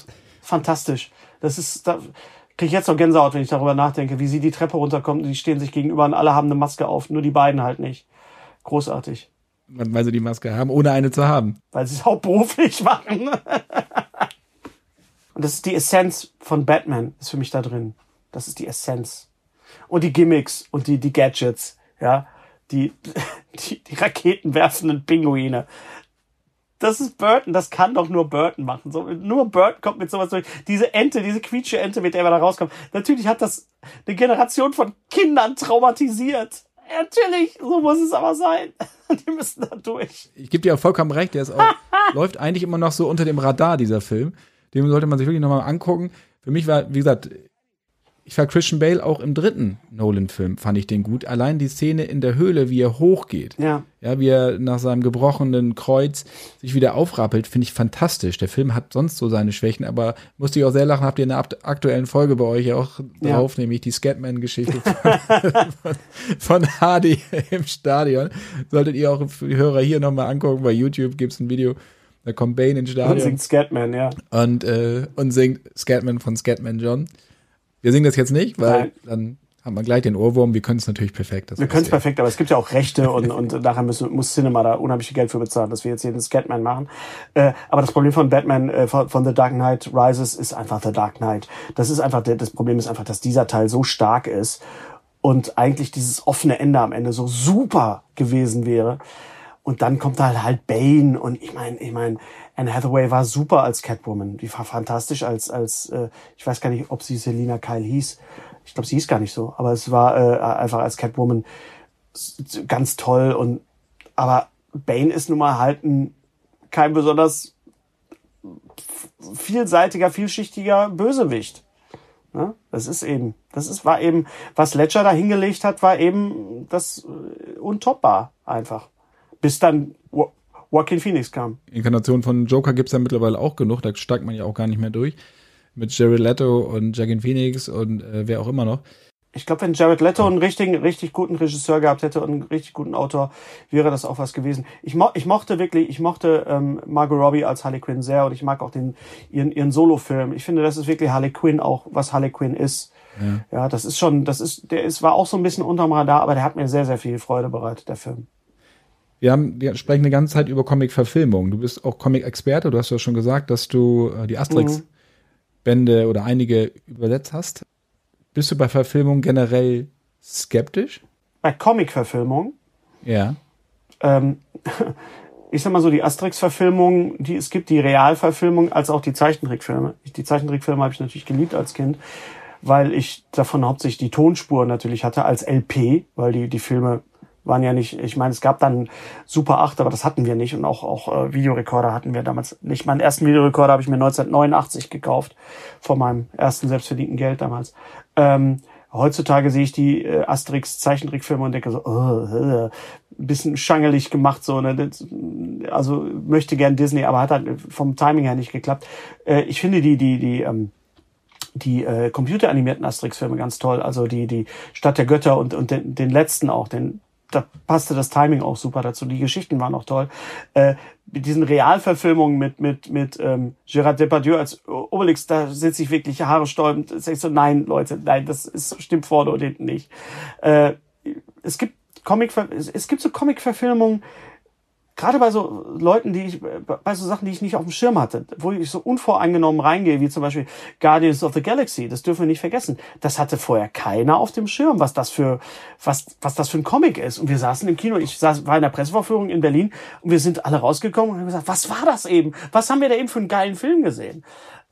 Fantastisch. Das ist, da kriege ich jetzt noch Gänsehaut, wenn ich darüber nachdenke, wie sie die Treppe runterkommen, die stehen sich gegenüber und alle haben eine Maske auf, nur die beiden halt nicht. Großartig weil sie die Maske haben, ohne eine zu haben. Weil sie es hauptberuflich machen. Und das ist die Essenz von Batman, ist für mich da drin. Das ist die Essenz. Und die Gimmicks und die, die Gadgets, ja. Die, die, die raketenwerfenden Pinguine. Das ist Burton, das kann doch nur Burton machen. So, nur Burton kommt mit sowas durch. Diese Ente, diese quietsche Ente, mit der wir da rauskommen. Natürlich hat das eine Generation von Kindern traumatisiert. Natürlich, so muss es aber sein. Die müssen da durch. Ich gebe dir auch vollkommen recht, der ist auch, läuft eigentlich immer noch so unter dem Radar, dieser Film. Den sollte man sich wirklich nochmal angucken. Für mich war, wie gesagt, ich war Christian Bale auch im dritten Nolan-Film, fand ich den gut. Allein die Szene in der Höhle, wie er hochgeht. Ja. Ja, wie er nach seinem gebrochenen Kreuz sich wieder aufrappelt, finde ich fantastisch. Der Film hat sonst so seine Schwächen, aber musste ich auch sehr lachen, habt ihr in der aktuellen Folge bei euch auch Ja. drauf, nämlich die Scatman-Geschichte von, von, Hardy im Stadion. Solltet ihr auch für die Hörer hier nochmal angucken, bei YouTube gibt's ein Video, da kommt Bane ins Und Stadion singt Scatman, ja. und, äh, und singt Scatman von Scatman John. Wir singen das jetzt nicht, weil Nein. dann haben wir gleich den Ohrwurm. Wir können es natürlich perfekt. Das Wir können es perfekt, aber es gibt ja auch Rechte und, und nachher müssen, muss Cinema da unheimlich viel Geld für bezahlen, dass wir jetzt hier den Scatman machen. Äh, aber das Problem von Batman, äh, von, von The Dark Knight Rises ist einfach The Dark Knight. Das ist einfach, das Problem ist einfach, dass dieser Teil so stark ist und eigentlich dieses offene Ende am Ende so super gewesen wäre. Und dann kommt da halt Bane und ich meine, ich meine, Anne Hathaway war super als Catwoman. Die war fantastisch als, als äh, ich weiß gar nicht, ob sie Selina Kyle hieß. Ich glaube, sie hieß gar nicht so, aber es war äh, einfach als Catwoman ganz toll und aber Bane ist nun mal halt ein kein besonders vielseitiger, vielschichtiger Bösewicht. Ne? Das ist eben, das ist, war eben, was Ledger da hingelegt hat, war eben das äh, untoppbar einfach. Bis dann Jo- Joaquin Phoenix kam. Inkarnationen von Joker gibt's ja mittlerweile auch genug. Da steigt man ja auch gar nicht mehr durch. Mit Jared Leto und Joaquin Phoenix und äh, wer auch immer noch. Ich glaube, wenn Jared Leto einen richtigen, richtig guten Regisseur gehabt hätte und einen richtig guten Autor, wäre das auch was gewesen. Ich, mo ich mochte wirklich, ich mochte ähm, Margot Robbie als Harley Quinn sehr und ich mag auch den ihren, ihren Solo-Film. Ich finde, das ist wirklich Harley Quinn auch, was Harley Quinn ist. Ja. ja, das ist schon, das ist, der ist, war auch so ein bisschen unterm Radar, aber der hat mir sehr, sehr viel Freude bereitet, der Film. Wir haben, wir sprechen eine ganze Zeit über Comic-Verfilmung. Du bist auch Comic-Experte. Du hast ja schon gesagt, dass du äh, die Asterix-Bände oder einige übersetzt hast. Bist du bei Verfilmung generell skeptisch? Bei Comic-Verfilmung, Ja. ähm, ich sag mal so, die Asterix-Verfilmung, die es gibt, die Realverfilmung, als auch die Zeichentrickfilme. Ich- Die Zeichentrickfilme habe ich natürlich geliebt als Kind, weil ich davon hauptsächlich die Tonspur natürlich hatte als LP, weil die, die Filme waren ja nicht, ich meine, es gab dann Super 8, aber das hatten wir nicht und auch, auch äh, Videorekorder hatten wir damals nicht. Meinen ersten Videorekorder habe ich mir 1989 gekauft, von meinem ersten selbstverdienten Geld damals. Ähm, heutzutage sehe ich die äh, Asterix Zeichentrickfilme und denke so, oh, äh, bisschen schangelig gemacht so, ne? Also möchte gern Disney, aber hat halt vom Timing her nicht geklappt. Äh, ich finde die die die ähm, die äh, computeranimierten Asterix-Filme ganz toll. Also die, die Stadt der Götter und, und den, den letzten auch, den, da passte das Timing auch super dazu. Die Geschichten waren auch toll. Äh, mit diesen Realverfilmungen mit, mit, mit ähm, Gérard Depardieu als Obelix, da sitze ich wirklich Haare stäubend. Sag ich so, nein, Leute, nein, das ist, stimmt vorne und hinten nicht. Äh, es gibt Comic, es, es gibt so Comic-Verfilmungen, gerade bei so Leuten, die ich, bei so Sachen, die ich nicht auf dem Schirm hatte, wo ich so unvoreingenommen reingehe, wie zum Beispiel Guardians of the Galaxy, das dürfen wir nicht vergessen. Das hatte vorher keiner auf dem Schirm, was das für, was, was das für ein Comic ist. Und wir saßen im Kino, ich saß, war in der Pressevorführung in Berlin und wir sind alle rausgekommen und haben gesagt, was war das eben? Was haben wir da eben für einen geilen Film gesehen?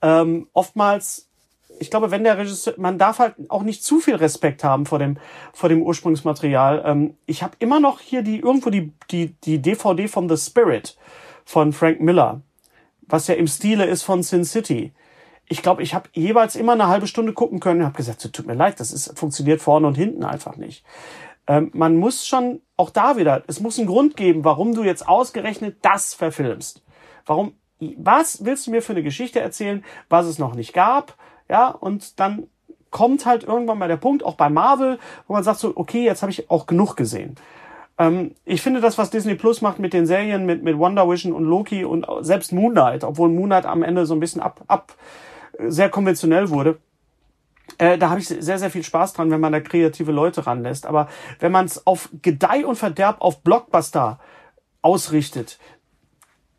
Ähm, oftmals ich glaube, wenn der Regisseur, man darf halt auch nicht zu viel Respekt haben vor dem vor dem Ursprungsmaterial. Ähm, ich habe immer noch hier die irgendwo die die die DVD von The Spirit von Frank Miller, was ja im Stile ist von Sin City. Ich glaube, ich habe jeweils immer eine halbe Stunde gucken können und habe gesagt, so, tut mir leid, das ist funktioniert vorne und hinten einfach nicht. Ähm, man muss schon auch da wieder, es muss einen Grund geben, warum du jetzt ausgerechnet das verfilmst. Warum was willst du mir für eine Geschichte erzählen, was es noch nicht gab? Ja, und dann kommt halt irgendwann mal der Punkt, auch bei Marvel, wo man sagt so, okay, jetzt habe ich auch genug gesehen. Ähm, ich finde das, was Disney Plus macht mit den Serien, mit, mit Wonder Vision und Loki und selbst Moon Knight, obwohl Moon Knight am Ende so ein bisschen ab, ab sehr konventionell wurde, äh, da habe ich sehr, sehr viel Spaß dran, wenn man da kreative Leute ranlässt. Aber wenn man es auf Gedeih und Verderb auf Blockbuster ausrichtet,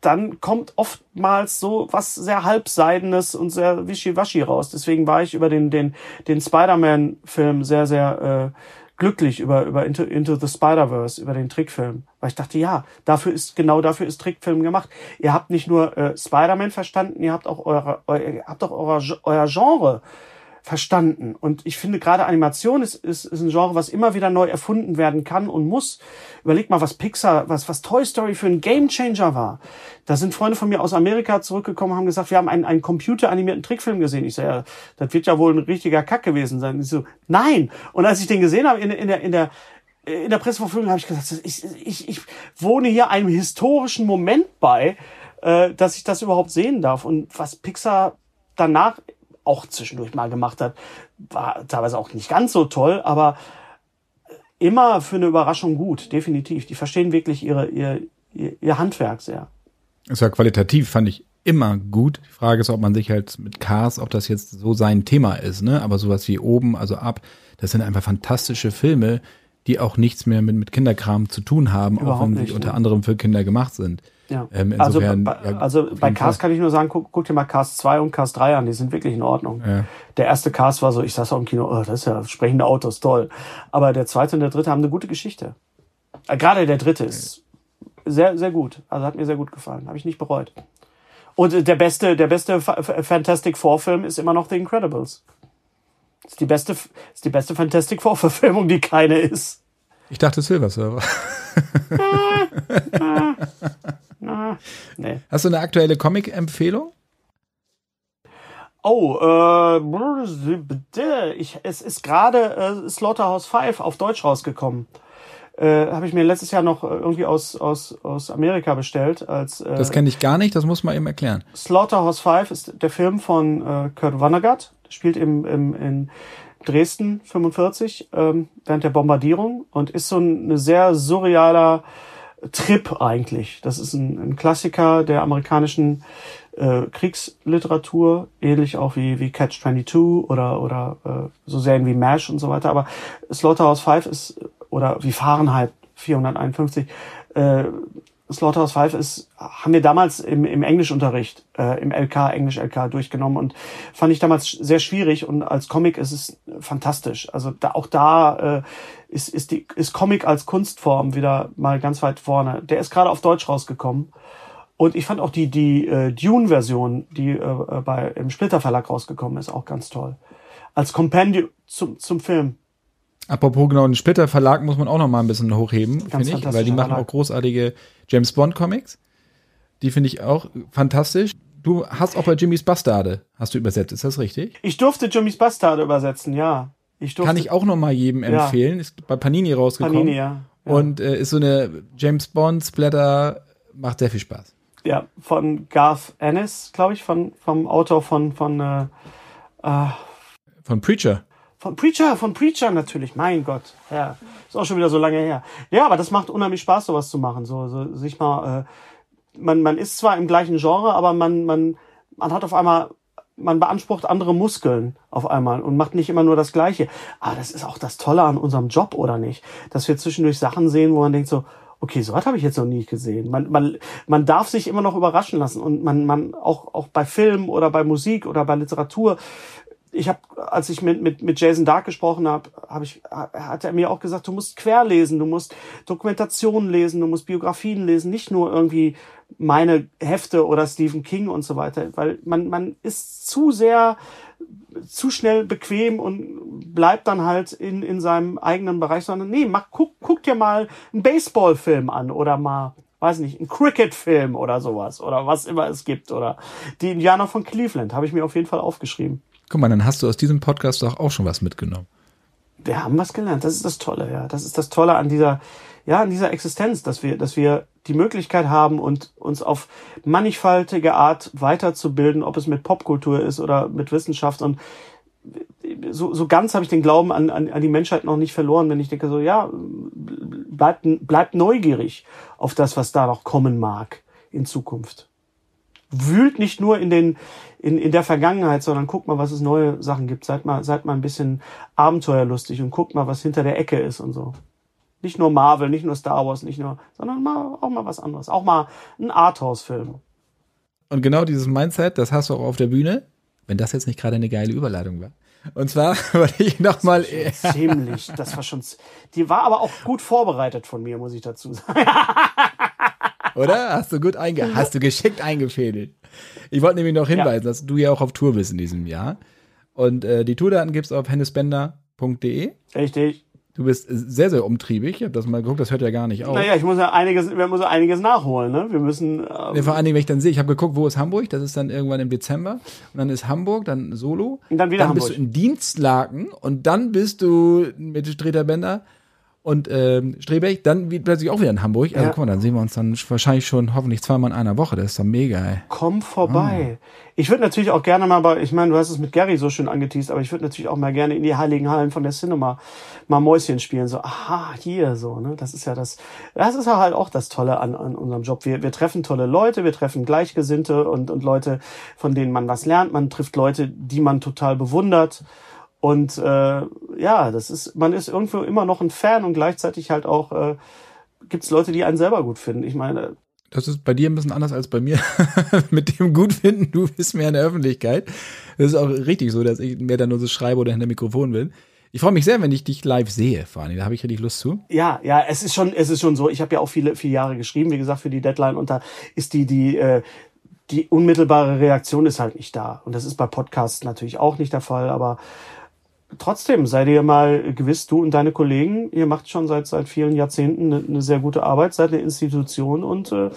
dann kommt oftmals so was sehr halbseidenes und sehr wischiwaschi raus. Deswegen war ich über den, den, den Spider-Man-Film sehr, sehr äh, glücklich über, über Into, Into the Spider-Verse, über den Trickfilm. Weil ich dachte, ja, dafür ist, genau dafür ist Trickfilm gemacht. Ihr habt nicht nur äh, Spider-Man verstanden, ihr habt auch eure, ihr habt auch euer, euer Genre verstanden. Und ich finde gerade Animation ist, ist, ist ein Genre, was immer wieder neu erfunden werden kann und muss. Überleg mal, was Pixar, was, was Toy Story für ein Gamechanger war. Da sind Freunde von mir aus Amerika zurückgekommen, haben gesagt, wir haben einen, einen computeranimierten Trickfilm gesehen. Ich sage, ja, das wird ja wohl ein richtiger Kack gewesen sein. Ich so, nein. Und als ich den gesehen habe in, in der, in der, in der Presseverfügung habe ich gesagt, ich, ich, ich wohne hier einem historischen Moment bei, äh, dass ich das überhaupt sehen darf. Und was Pixar danach auch zwischendurch mal gemacht hat, war teilweise auch nicht ganz so toll, aber immer für eine Überraschung gut, definitiv. Die verstehen wirklich ihre, ihr, ihr, Handwerk sehr. Es war qualitativ, fand ich immer gut. Die Frage ist, ob man sich halt mit Cars, ob das jetzt so sein Thema ist, ne? Aber sowas wie oben, also ab, das sind einfach fantastische Filme, die auch nichts mehr mit, mit Kinderkram zu tun haben, Überhaupt auch wenn nicht, sie unter anderem für Kinder gemacht sind. Ja. Ähm, also insofern, also, ja, also bei Cars kann ich nur sagen, guck, guck, dir mal Cars 2 und Cars 3 an, die sind wirklich in Ordnung. Ja. Der erste Cars war so, ich saß auch im Kino, oh, das ist ja sprechende Autos, toll. Aber der zweite und der dritte haben eine gute Geschichte. Äh, gerade der dritte ist sehr, sehr gut. Also hat mir sehr gut gefallen. Habe ich nicht bereut. Und der beste, der beste Fantastic Four Film ist immer noch The Incredibles. Ist die beste, ist die beste Fantastic Four Verfilmung, die keine ist. Ich dachte Silver Server. nee. Hast du eine aktuelle Comic-Empfehlung? Oh, äh, ich, es ist gerade äh, Slaughterhouse 5 auf Deutsch rausgekommen. Äh, Habe ich mir letztes Jahr noch irgendwie aus, aus, aus Amerika bestellt. Als, äh, das kenne ich gar nicht, das muss man eben erklären. Slaughterhouse 5 ist der Film von äh, Kurt Vonnegut spielt im, im, in Dresden 45 ähm, während der Bombardierung und ist so ein eine sehr surrealer Trip eigentlich. Das ist ein, ein Klassiker der amerikanischen äh, Kriegsliteratur, ähnlich auch wie, wie Catch 22 oder, oder äh, so Serien wie MASH und so weiter. Aber Slaughterhouse 5 ist, oder wie Fahrenheit 451, äh, Slaughterhouse 5 ist, haben wir damals im, im Englischunterricht, äh, im LK, Englisch LK durchgenommen und fand ich damals sehr schwierig und als Comic ist es fantastisch. Also da, auch da äh, ist, ist, die, ist Comic als Kunstform wieder mal ganz weit vorne. Der ist gerade auf Deutsch rausgekommen. Und ich fand auch die, die äh, Dune-Version, die äh, bei, im Splitter Verlag rausgekommen ist, auch ganz toll. Als Kompendium zum, zum Film. Apropos genau, den Splitter Verlag muss man auch noch mal ein bisschen hochheben, finde ich, weil die machen Verlag. auch großartige James Bond Comics. Die finde ich auch fantastisch. Du hast auch bei Jimmys Bastarde, hast du übersetzt, ist das richtig? Ich durfte Jimmys Bastarde übersetzen, ja. Ich durfte, Kann ich auch noch mal jedem empfehlen. Ja. Ist bei Panini rausgekommen. Panini, ja. ja. Und äh, ist so eine James Bond Splatter, macht sehr viel Spaß. Ja, von Garth Ennis, glaube ich, von, vom Autor von, von, äh, äh, von Preacher. Von Preacher, von Preacher natürlich, mein Gott. Ja, ist auch schon wieder so lange her. Ja, aber das macht unheimlich Spaß, sowas zu machen. So, so sich mal, äh, man, man ist zwar im gleichen Genre, aber man, man, man hat auf einmal, man beansprucht andere Muskeln auf einmal und macht nicht immer nur das Gleiche. Aber das ist auch das Tolle an unserem Job, oder nicht? Dass wir zwischendurch Sachen sehen, wo man denkt so, okay, so was habe ich jetzt noch nie gesehen. Man, man, man darf sich immer noch überraschen lassen und man, man auch, auch bei Film oder bei Musik oder bei Literatur ich habe, als ich mit, mit, mit Jason Dark gesprochen habe, hab ich, hat er mir auch gesagt, du musst querlesen, du musst Dokumentationen lesen, du musst Biografien lesen, nicht nur irgendwie meine Hefte oder Stephen King und so weiter, weil man, man ist zu sehr, zu schnell bequem und bleibt dann halt in, in seinem eigenen Bereich, sondern nee, mach, guck, guck dir mal einen Baseballfilm an oder mal weiß nicht, einen Cricket-Film oder sowas oder was immer es gibt oder die Indianer von Cleveland habe ich mir auf jeden Fall aufgeschrieben. Guck mal, dann hast du aus diesem Podcast doch auch schon was mitgenommen. Wir haben was gelernt. Das ist das Tolle, ja. Das ist das Tolle an dieser, ja, an dieser Existenz, dass wir, dass wir die Möglichkeit haben und uns auf mannigfaltige Art weiterzubilden, ob es mit Popkultur ist oder mit Wissenschaft und so, so ganz habe ich den Glauben an, an, an die Menschheit noch nicht verloren, wenn ich denke so, ja, bleibt, bleibt neugierig auf das, was da noch kommen mag in Zukunft wühlt nicht nur in den in, in der Vergangenheit, sondern guckt mal, was es neue Sachen gibt. Seid mal, seid mal ein bisschen abenteuerlustig und guckt mal, was hinter der Ecke ist und so. Nicht nur Marvel, nicht nur Star Wars, nicht nur, sondern mal, auch mal was anderes. Auch mal ein Arthouse-Film. Und genau dieses Mindset, das hast du auch auf der Bühne, wenn das jetzt nicht gerade eine geile Überleitung war. Und zwar wollte ich nochmal. Ziemlich, das war schon. Die war aber auch gut vorbereitet von mir, muss ich dazu sagen. Oder? Hast du gut einge hast du geschickt eingefädelt. Ich wollte nämlich noch hinweisen, ja. dass du ja auch auf Tour bist in diesem Jahr. Und äh, die Tourdaten gibt's auf hennesbender.de. Richtig. Du bist sehr, sehr umtriebig. Ich habe das mal geguckt, das hört ja gar nicht auf. Naja, ich muss ja einiges, wir müssen einiges nachholen, ne? Wir müssen. Ähm, Nee, vor allen Dingen, wenn ich dann sehe, ich habe geguckt, wo ist Hamburg, das ist dann irgendwann im Dezember. Und dann ist Hamburg, dann Solo. Und dann wieder Dann bist du Hamburg. in Dienstlaken und dann bist du mit Streter Bender und ähm, Strebeck, dann wie- plötzlich auch wieder in Hamburg. Also Ja. guck mal, dann sehen wir uns dann wahrscheinlich schon hoffentlich zweimal in einer Woche. Das ist doch mega, ey. Komm vorbei. Ich würde natürlich auch gerne mal bei, ich meine, du hast es mit Gary so schön angeteased, aber ich würde natürlich auch mal gerne in die heiligen Hallen von der Cinema mal Mäuschen spielen. So, aha, hier so, ne? Das ist ja das, das ist ja halt auch das Tolle an, an unserem Job. Wir, wir treffen tolle Leute, wir treffen Gleichgesinnte und, und Leute, von denen man was lernt. Man trifft Leute, die man total bewundert. Und äh, ja, das ist, man ist irgendwo immer noch ein Fan und gleichzeitig halt auch äh, gibt es Leute, die einen selber gut finden. Ich meine, Das ist bei dir ein bisschen anders als bei mir. Mit dem Gutfinden, du bist mehr in der Öffentlichkeit. Das ist auch richtig so, dass ich mehr dann nur so schreibe oder hinter Mikrofon bin. Ich freue mich sehr, wenn ich dich live sehe, allem. Da habe ich richtig Lust zu. Ja, ja, es ist schon, es ist schon so. Ich habe ja auch viele, viele Jahre geschrieben, wie gesagt, für die Deadline und da ist die, die, äh, die unmittelbare Reaktion ist halt nicht da. Und das ist bei Podcasts natürlich auch nicht der Fall, aber trotzdem sei dir mal gewiss, du und deine Kollegen, ihr macht schon seit, seit vielen Jahrzehnten eine, eine sehr gute Arbeit, seid eine Institution und äh,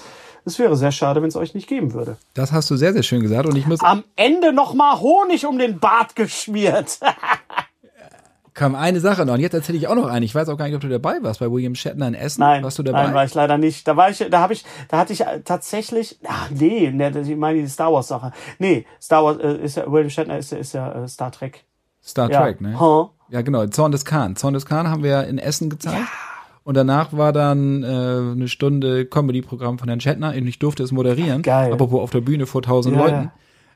es wäre sehr schade, wenn es euch nicht geben würde. Das hast du sehr, sehr schön gesagt. Und ich muss, Am Ende noch mal Honig um den Bart geschmiert. kam eine Sache noch. Und jetzt erzähle ich auch noch eine. Ich weiß auch gar nicht, ob du dabei warst bei William Shatner in Essen. Nein, warst du dabei? nein, war ich leider nicht. Da war ich, da habe ich, da hatte ich tatsächlich, ach nee, ne, ich meine die Star Wars Sache. Nee, Star Wars äh, ist ja William Shatner ist ja, ist ja äh, Star Trek. Star Ja. Trek, ne? Huh? Ja, genau. Zorn des Khan. Zorn des Khan haben wir ja in Essen gezeigt. Und danach war dann äh, eine Stunde Comedy-Programm von Herrn Shatner und ich durfte es moderieren. Geil. Apropos auf der Bühne vor tausend Ja, Leuten. ja.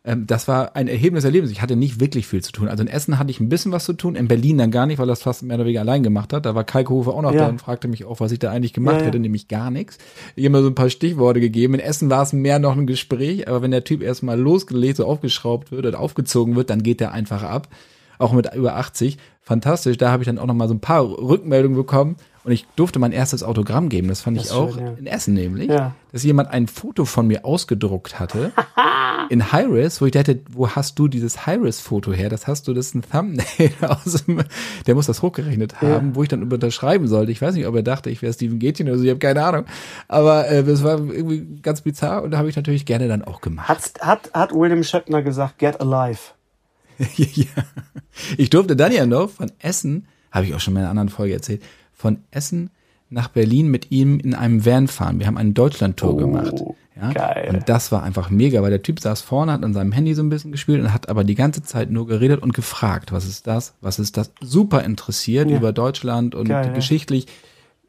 Ähm, das war ein erhebendes Erlebnis. Ich hatte nicht wirklich viel zu tun. Also in Essen hatte ich ein bisschen was zu tun, in Berlin dann gar nicht, weil das fast mehr oder weniger allein gemacht hat. Da war Kalkofe auch noch Ja. da und fragte mich auch, was ich da eigentlich gemacht Ja, ja. hätte, nämlich gar nichts. Ich habe mir so ein paar Stichworte gegeben. In Essen war es mehr noch ein Gespräch, aber wenn der Typ erstmal losgelegt, so aufgeschraubt wird oder aufgezogen wird, dann geht der einfach ab. Auch mit über 80. Fantastisch. Da habe ich dann auch noch mal so ein paar Rückmeldungen bekommen. Und ich durfte mein erstes Autogramm geben. Das fand Das ich auch schön, ja. in Essen nämlich, Ja. dass jemand ein Foto von mir ausgedruckt hatte in Hi-Res, wo ich dachte, wo hast du dieses Hi-Res-Foto her? Das hast du, das ist ein Thumbnail aus dem, der muss das hochgerechnet haben, wo ich dann unterschreiben sollte. Ich weiß nicht, ob er dachte, ich wäre Steven Gätchen oder so, ich habe keine Ahnung. Aber äh, das war irgendwie ganz bizarr und da habe ich natürlich gerne dann auch gemacht. Hat, hat, hat William Shatner gesagt, get alive. ja. Ich durfte dann ja noch von Essen, habe ich auch schon mal in einer anderen Folge erzählt, von Essen nach Berlin mit ihm in einem Van fahren. Wir haben eine Deutschland-Tour gemacht. Ja? Oh, geil. Und das war einfach mega, weil der Typ saß vorne, hat an seinem Handy so ein bisschen gespielt und hat aber die ganze Zeit nur geredet und gefragt, was ist das, was ist das? Super interessiert Ja. über Deutschland und Geil, geschichtlich.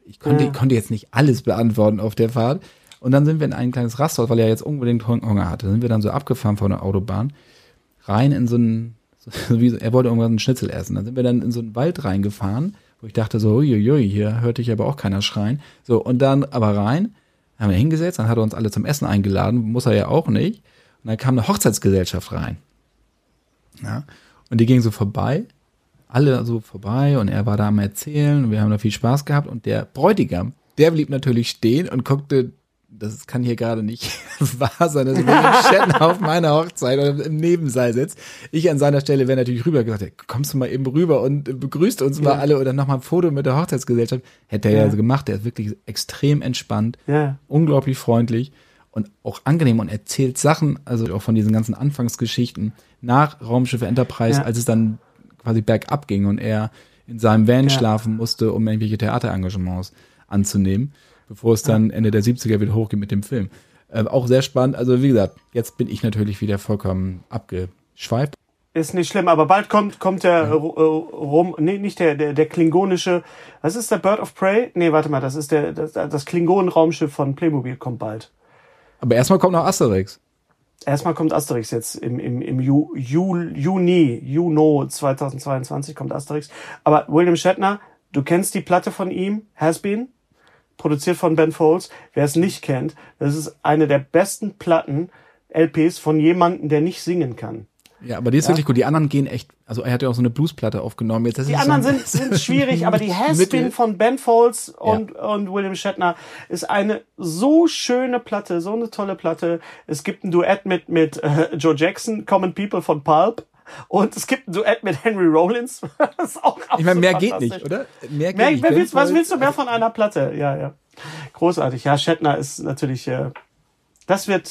Ich konnte, Ja. konnte jetzt nicht alles beantworten auf der Fahrt. Und dann sind wir in ein kleines Rasthaus, weil er jetzt unbedingt Hunger hatte. Sind wir dann so abgefahren von der Autobahn, rein in so ein, er wollte irgendwas einen Schnitzel essen. Dann sind wir dann in so einen Wald reingefahren, wo ich dachte so, uiuiui, hier hörte ich aber auch keiner schreien. So, und dann aber rein, haben wir hingesetzt, dann hat er uns alle zum Essen eingeladen, muss er ja auch nicht. Und dann kam eine Hochzeitsgesellschaft rein. Ja, und die ging so vorbei, alle so vorbei und er war da am Erzählen und wir haben da viel Spaß gehabt und der Bräutigam, der blieb natürlich stehen und guckte, das kann hier gerade nicht wahr sein, dass William Shatner auf meiner Hochzeit oder im Nebensaal sitzt. Ich an seiner Stelle wäre natürlich rüber gesagt, kommst du mal eben rüber und begrüßt uns mal alle oder nochmal ein Foto mit der Hochzeitsgesellschaft. Hätte er ja, Ja. so gemacht, der ist wirklich extrem entspannt, Ja. unglaublich freundlich und auch angenehm und erzählt Sachen, also auch von diesen ganzen Anfangsgeschichten nach Raumschiff Enterprise, Ja. als es dann quasi bergab ging und er in seinem Van Ja. schlafen musste, um irgendwelche Theaterengagements anzunehmen, bevor es dann Ende der 70er wieder hochgeht mit dem Film. Äh, auch sehr spannend. Also wie gesagt, jetzt bin ich natürlich wieder vollkommen abgeschweift. Ist nicht schlimm, aber bald kommt, kommt der äh, rum, nee, nicht der, der, der klingonische, was ist der Bird of Prey? Nee, warte mal, das ist der, das, das Klingonen-Raumschiff von Playmobil kommt bald. Aber erstmal kommt noch Asterix. Erstmal kommt Asterix jetzt im, im, im Ju, Ju, Juni, Juno 2022 kommt Asterix. Aber William Shatner, du kennst die Platte von ihm, Has Been, produziert von Ben Folds. Wer es nicht kennt, das ist eine der besten Platten, LPs von jemandem, der nicht singen kann. Ja, aber die ist wirklich gut. Die anderen gehen echt, also er hat ja auch so eine Bluesplatte aufgenommen. Jetzt, Die anderen so sind, sind schwierig, aber die Has Mittel- Been von Ben Folds und, und William Shatner ist eine so schöne Platte, so eine tolle Platte. Es gibt ein Duett mit, mit äh, Joe Jackson, Common People von Pulp. Und es gibt ein Duett mit Henry Rollins. das ist auch ich meine, mehr geht nicht, oder? Mehr geht mehr, nicht. Willst, was willst du mehr von einer Platte? Ja, ja. Großartig. Ja, Shatner ist natürlich, äh, das wird,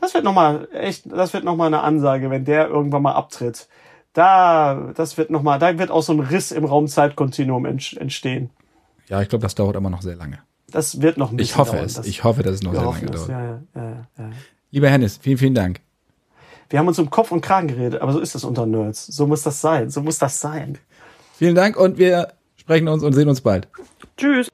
das wird nochmal, echt, das wird nochmal eine Ansage, wenn der irgendwann mal abtritt. Da, das wird nochmal, da wird auch so ein Riss im Raumzeitkontinuum entstehen. Ja, ich glaube, das dauert immer noch sehr lange. Das wird noch ein bisschen Ich hoffe dauern, es. Ich hoffe, dass es noch sehr lange dauert. Ja, ja, ja. Lieber Hennis, vielen, vielen Dank. Wir haben uns um Kopf und Kragen geredet, aber so ist das unter Nerds. So muss das sein. So muss das sein. Vielen Dank und wir sprechen uns und sehen uns bald. Tschüss.